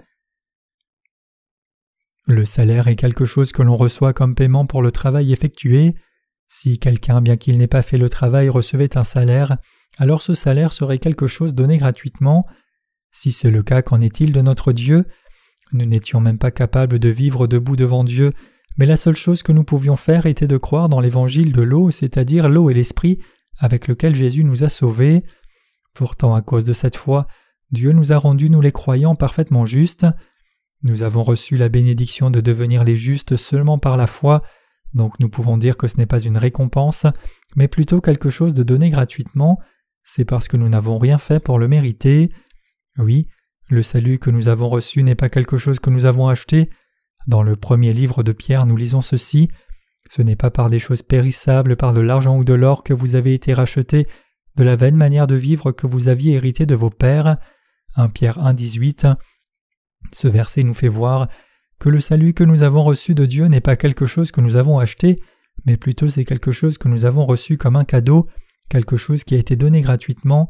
Le salaire est quelque chose que l'on reçoit comme paiement pour le travail effectué. Si quelqu'un, bien qu'il n'ait pas fait le travail, recevait un salaire, alors ce salaire serait quelque chose donné gratuitement. Si c'est le cas, qu'en est-il de notre Dieu? Nous n'étions même pas capables de vivre debout devant Dieu, mais la seule chose que nous pouvions faire était de croire dans l'évangile de l'eau, c'est-à-dire l'eau et l'esprit avec lequel Jésus nous a sauvés. Pourtant, à cause de cette foi, Dieu nous a rendus, nous les croyants, parfaitement justes. Nous avons reçu la bénédiction de devenir les justes seulement par la foi, donc nous pouvons dire que ce n'est pas une récompense, mais plutôt quelque chose de donné gratuitement, c'est parce que nous n'avons rien fait pour le mériter. Oui, le salut que nous avons reçu n'est pas quelque chose que nous avons acheté. Dans le premier livre de Pierre, nous lisons ceci. Ce n'est pas par des choses périssables, par de l'argent ou de l'or que vous avez été rachetés, de la vaine manière de vivre que vous aviez hérité de vos pères. 1 Pierre 1, 18. Ce verset nous fait voir que le salut que nous avons reçu de Dieu n'est pas quelque chose que nous avons acheté, mais plutôt c'est quelque chose que nous avons reçu comme un cadeau, quelque chose qui a été donné gratuitement.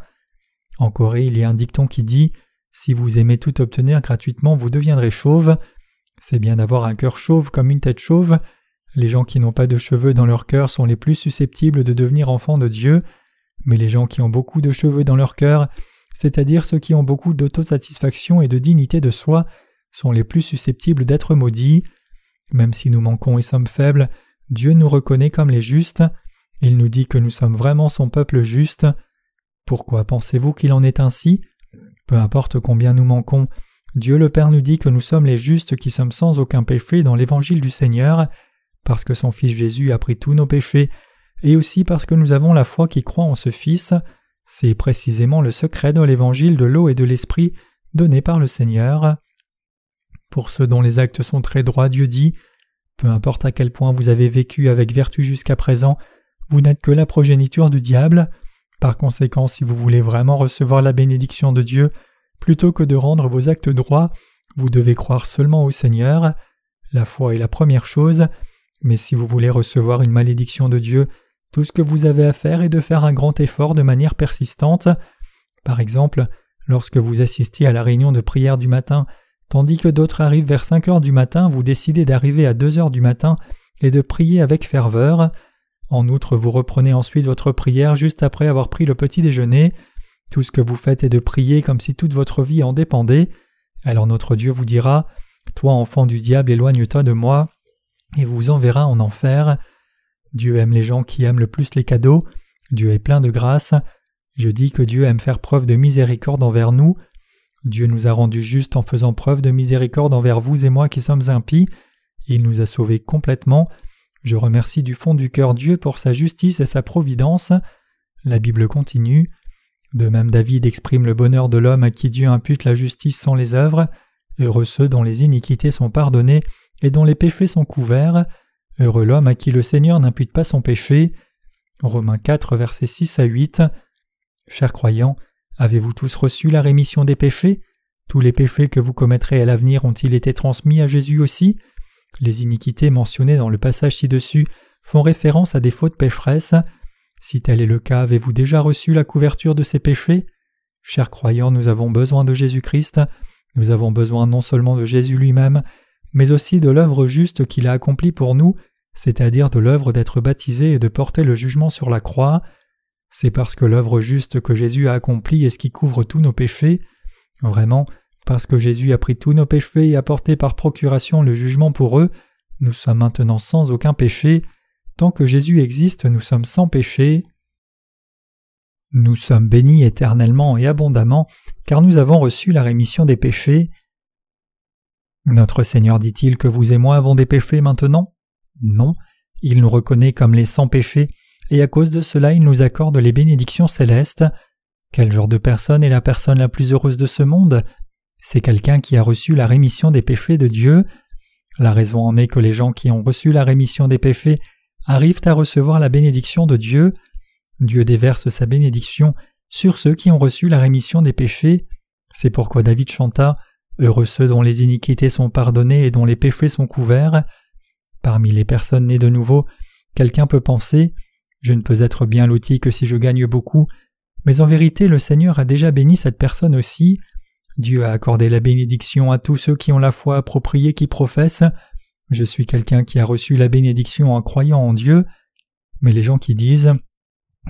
En Corée, il y a un dicton qui dit Si vous aimez tout obtenir gratuitement, vous deviendrez chauve. C'est bien d'avoir un cœur chauve comme une tête chauve. Les gens qui n'ont pas de cheveux dans leur cœur sont les plus susceptibles de devenir enfants de Dieu, mais les gens qui ont beaucoup de cheveux dans leur cœur c'est-à-dire ceux qui ont beaucoup d'autosatisfaction et de dignité de soi, sont les plus susceptibles d'être maudits. Même si nous manquons et sommes faibles, Dieu nous reconnaît comme les justes. Il nous dit que nous sommes vraiment son peuple juste. Pourquoi pensez-vous qu'il en est ainsi? Peu importe combien nous manquons, Dieu le Père nous dit que nous sommes les justes qui sommes sans aucun péché dans l'évangile du Seigneur, parce que son Fils Jésus a pris tous nos péchés, et aussi parce que nous avons la foi qui croit en ce Fils. C'est précisément le secret de l'évangile de l'eau et de l'esprit donné par le Seigneur. Pour ceux dont les actes sont très droits, Dieu dit Peu importe à quel point vous avez vécu avec vertu jusqu'à présent, vous n'êtes que la progéniture du diable. Par conséquent, si vous voulez vraiment recevoir la bénédiction de Dieu, plutôt que de rendre vos actes droits, vous devez croire seulement au Seigneur. La foi est la première chose, mais si vous voulez recevoir une malédiction de Dieu, tout ce que vous avez à faire est de faire un grand effort de manière persistante. Par exemple, lorsque vous assistiez à la réunion de prière du matin, tandis que d'autres arrivent vers 5 heures du matin, vous décidez d'arriver à 2 heures du matin et de prier avec ferveur. En outre, vous reprenez ensuite votre prière juste après avoir pris le petit déjeuner. Tout ce que vous faites est de prier comme si toute votre vie en dépendait. Alors notre Dieu vous dira Toi, enfant du diable, éloigne-toi de moi, et vous enverra en enfer. Dieu aime les gens qui aiment le plus les cadeaux, Dieu est plein de grâce, je dis que Dieu aime faire preuve de miséricorde envers nous, Dieu nous a rendus justes en faisant preuve de miséricorde envers vous et moi qui sommes impies, il nous a sauvés complètement, je remercie du fond du cœur Dieu pour sa justice et sa providence. La Bible continue. De même David exprime le bonheur de l'homme à qui Dieu impute la justice sans les œuvres, heureux ceux dont les iniquités sont pardonnées et dont les péchés sont couverts. Heureux l'homme à qui le Seigneur n'impute pas son péché. Romains 4, versets 6 à 8. Chers croyants, avez-vous tous reçu la rémission des péchés? Tous les péchés que vous commettrez à l'avenir ont-ils été transmis à Jésus aussi? Les iniquités mentionnées dans le passage ci-dessus font référence à des fautes pécheresses. Si tel est le cas, avez-vous déjà reçu la couverture de ces péchés? Chers croyants, nous avons besoin de Jésus-Christ. Nous avons besoin non seulement de Jésus lui-même, mais aussi de l'œuvre juste qu'il a accomplie pour nous, c'est-à-dire de l'œuvre d'être baptisé et de porter le jugement sur la croix. C'est parce que l'œuvre juste que Jésus a accomplie est ce qui couvre tous nos péchés. Vraiment, parce que Jésus a pris tous nos péchés et a porté par procuration le jugement pour eux, nous sommes maintenant sans aucun péché. Tant que Jésus existe, nous sommes sans péché. Nous sommes bénis éternellement et abondamment, car nous avons reçu la rémission des péchés. Notre Seigneur dit-il que vous et moi avons des péchés maintenant? Non, il nous reconnaît comme les sans péchés, et à cause de cela il nous accorde les bénédictions célestes. Quel genre de personne est la personne la plus heureuse de ce monde? C'est quelqu'un qui a reçu la rémission des péchés de Dieu. La raison en est que les gens qui ont reçu la rémission des péchés arrivent à recevoir la bénédiction de Dieu. Dieu déverse sa bénédiction sur ceux qui ont reçu la rémission des péchés. C'est pourquoi David chanta Heureux ceux dont les iniquités sont pardonnées et dont les péchés sont couverts. Parmi les personnes nées de nouveau, quelqu'un peut penser Je ne peux être bien loti que si je gagne beaucoup, mais en vérité le Seigneur a déjà béni cette personne aussi. Dieu a accordé la bénédiction à tous ceux qui ont la foi appropriée qui professent Je suis quelqu'un qui a reçu la bénédiction en croyant en Dieu. Mais les gens qui disent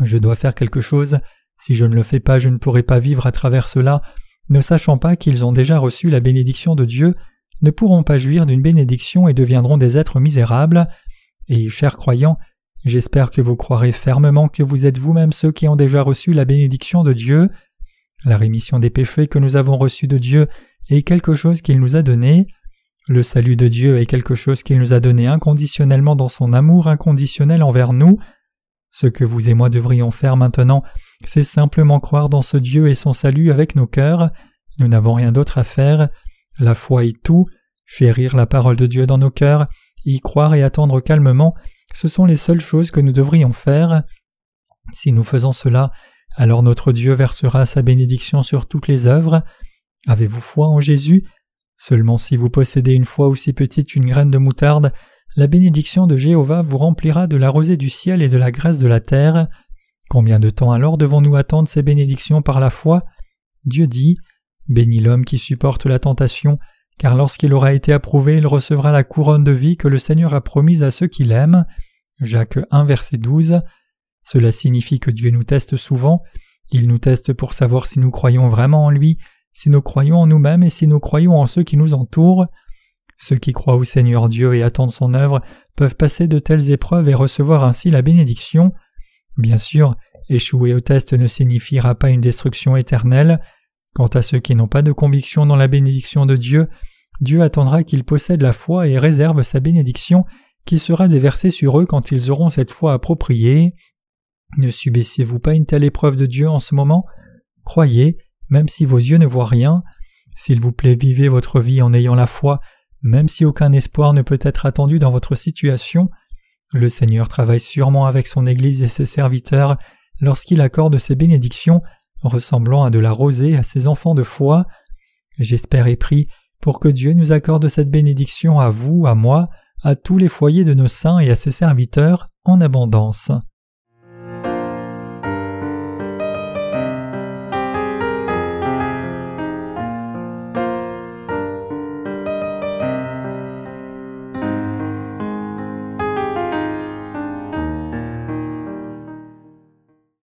Je dois faire quelque chose, si je ne le fais pas je ne pourrai pas vivre à travers cela, ne sachant pas qu'ils ont déjà reçu la bénédiction de Dieu, ne pourront pas jouir d'une bénédiction et deviendront des êtres misérables. Et, chers croyants, j'espère que vous croirez fermement que vous êtes vous-même ceux qui ont déjà reçu la bénédiction de Dieu. La rémission des péchés que nous avons reçus de Dieu est quelque chose qu'il nous a donné. Le salut de Dieu est quelque chose qu'il nous a donné inconditionnellement dans son amour inconditionnel envers nous. Ce que vous et moi devrions faire maintenant, c'est simplement croire dans ce Dieu et son salut avec nos cœurs. Nous n'avons rien d'autre à faire. La foi est tout. Chérir la parole de Dieu dans nos cœurs, y croire et attendre calmement, ce sont les seules choses que nous devrions faire. Si nous faisons cela, alors notre Dieu versera sa bénédiction sur toutes les œuvres. Avez-vous foi en Jésus? Seulement si vous possédez une foi aussi petite qu'une graine de moutarde, la bénédiction de Jéhovah vous remplira de la rosée du ciel et de la graisse de la terre. Combien de temps alors devons-nous attendre ces bénédictions par la foi? Dieu dit Bénis l'homme qui supporte la tentation, car lorsqu'il aura été approuvé, il recevra la couronne de vie que le Seigneur a promise à ceux qui l'aiment. Jacques 1, verset 12. Cela signifie que Dieu nous teste souvent, il nous teste pour savoir si nous croyons vraiment en lui, si nous croyons en nous-mêmes et si nous croyons en ceux qui nous entourent. Ceux qui croient au Seigneur Dieu et attendent son œuvre peuvent passer de telles épreuves et recevoir ainsi la bénédiction. Bien sûr, échouer au test ne signifiera pas une destruction éternelle. Quant à ceux qui n'ont pas de conviction dans la bénédiction de Dieu, Dieu attendra qu'ils possèdent la foi et réserve sa bénédiction qui sera déversée sur eux quand ils auront cette foi appropriée. Ne subissez-vous pas une telle épreuve de Dieu en ce moment? Croyez, même si vos yeux ne voient rien. S'il vous plaît, vivez votre vie en ayant la foi, même si aucun espoir ne peut être attendu dans votre situation. Le Seigneur travaille sûrement avec son Église et ses serviteurs lorsqu'il accorde ses bénédictions, ressemblant à de la rosée à ses enfants de foi. J'espère et prie pour que Dieu nous accorde cette bénédiction à vous, à moi, à tous les foyers de nos saints et à ses serviteurs en abondance.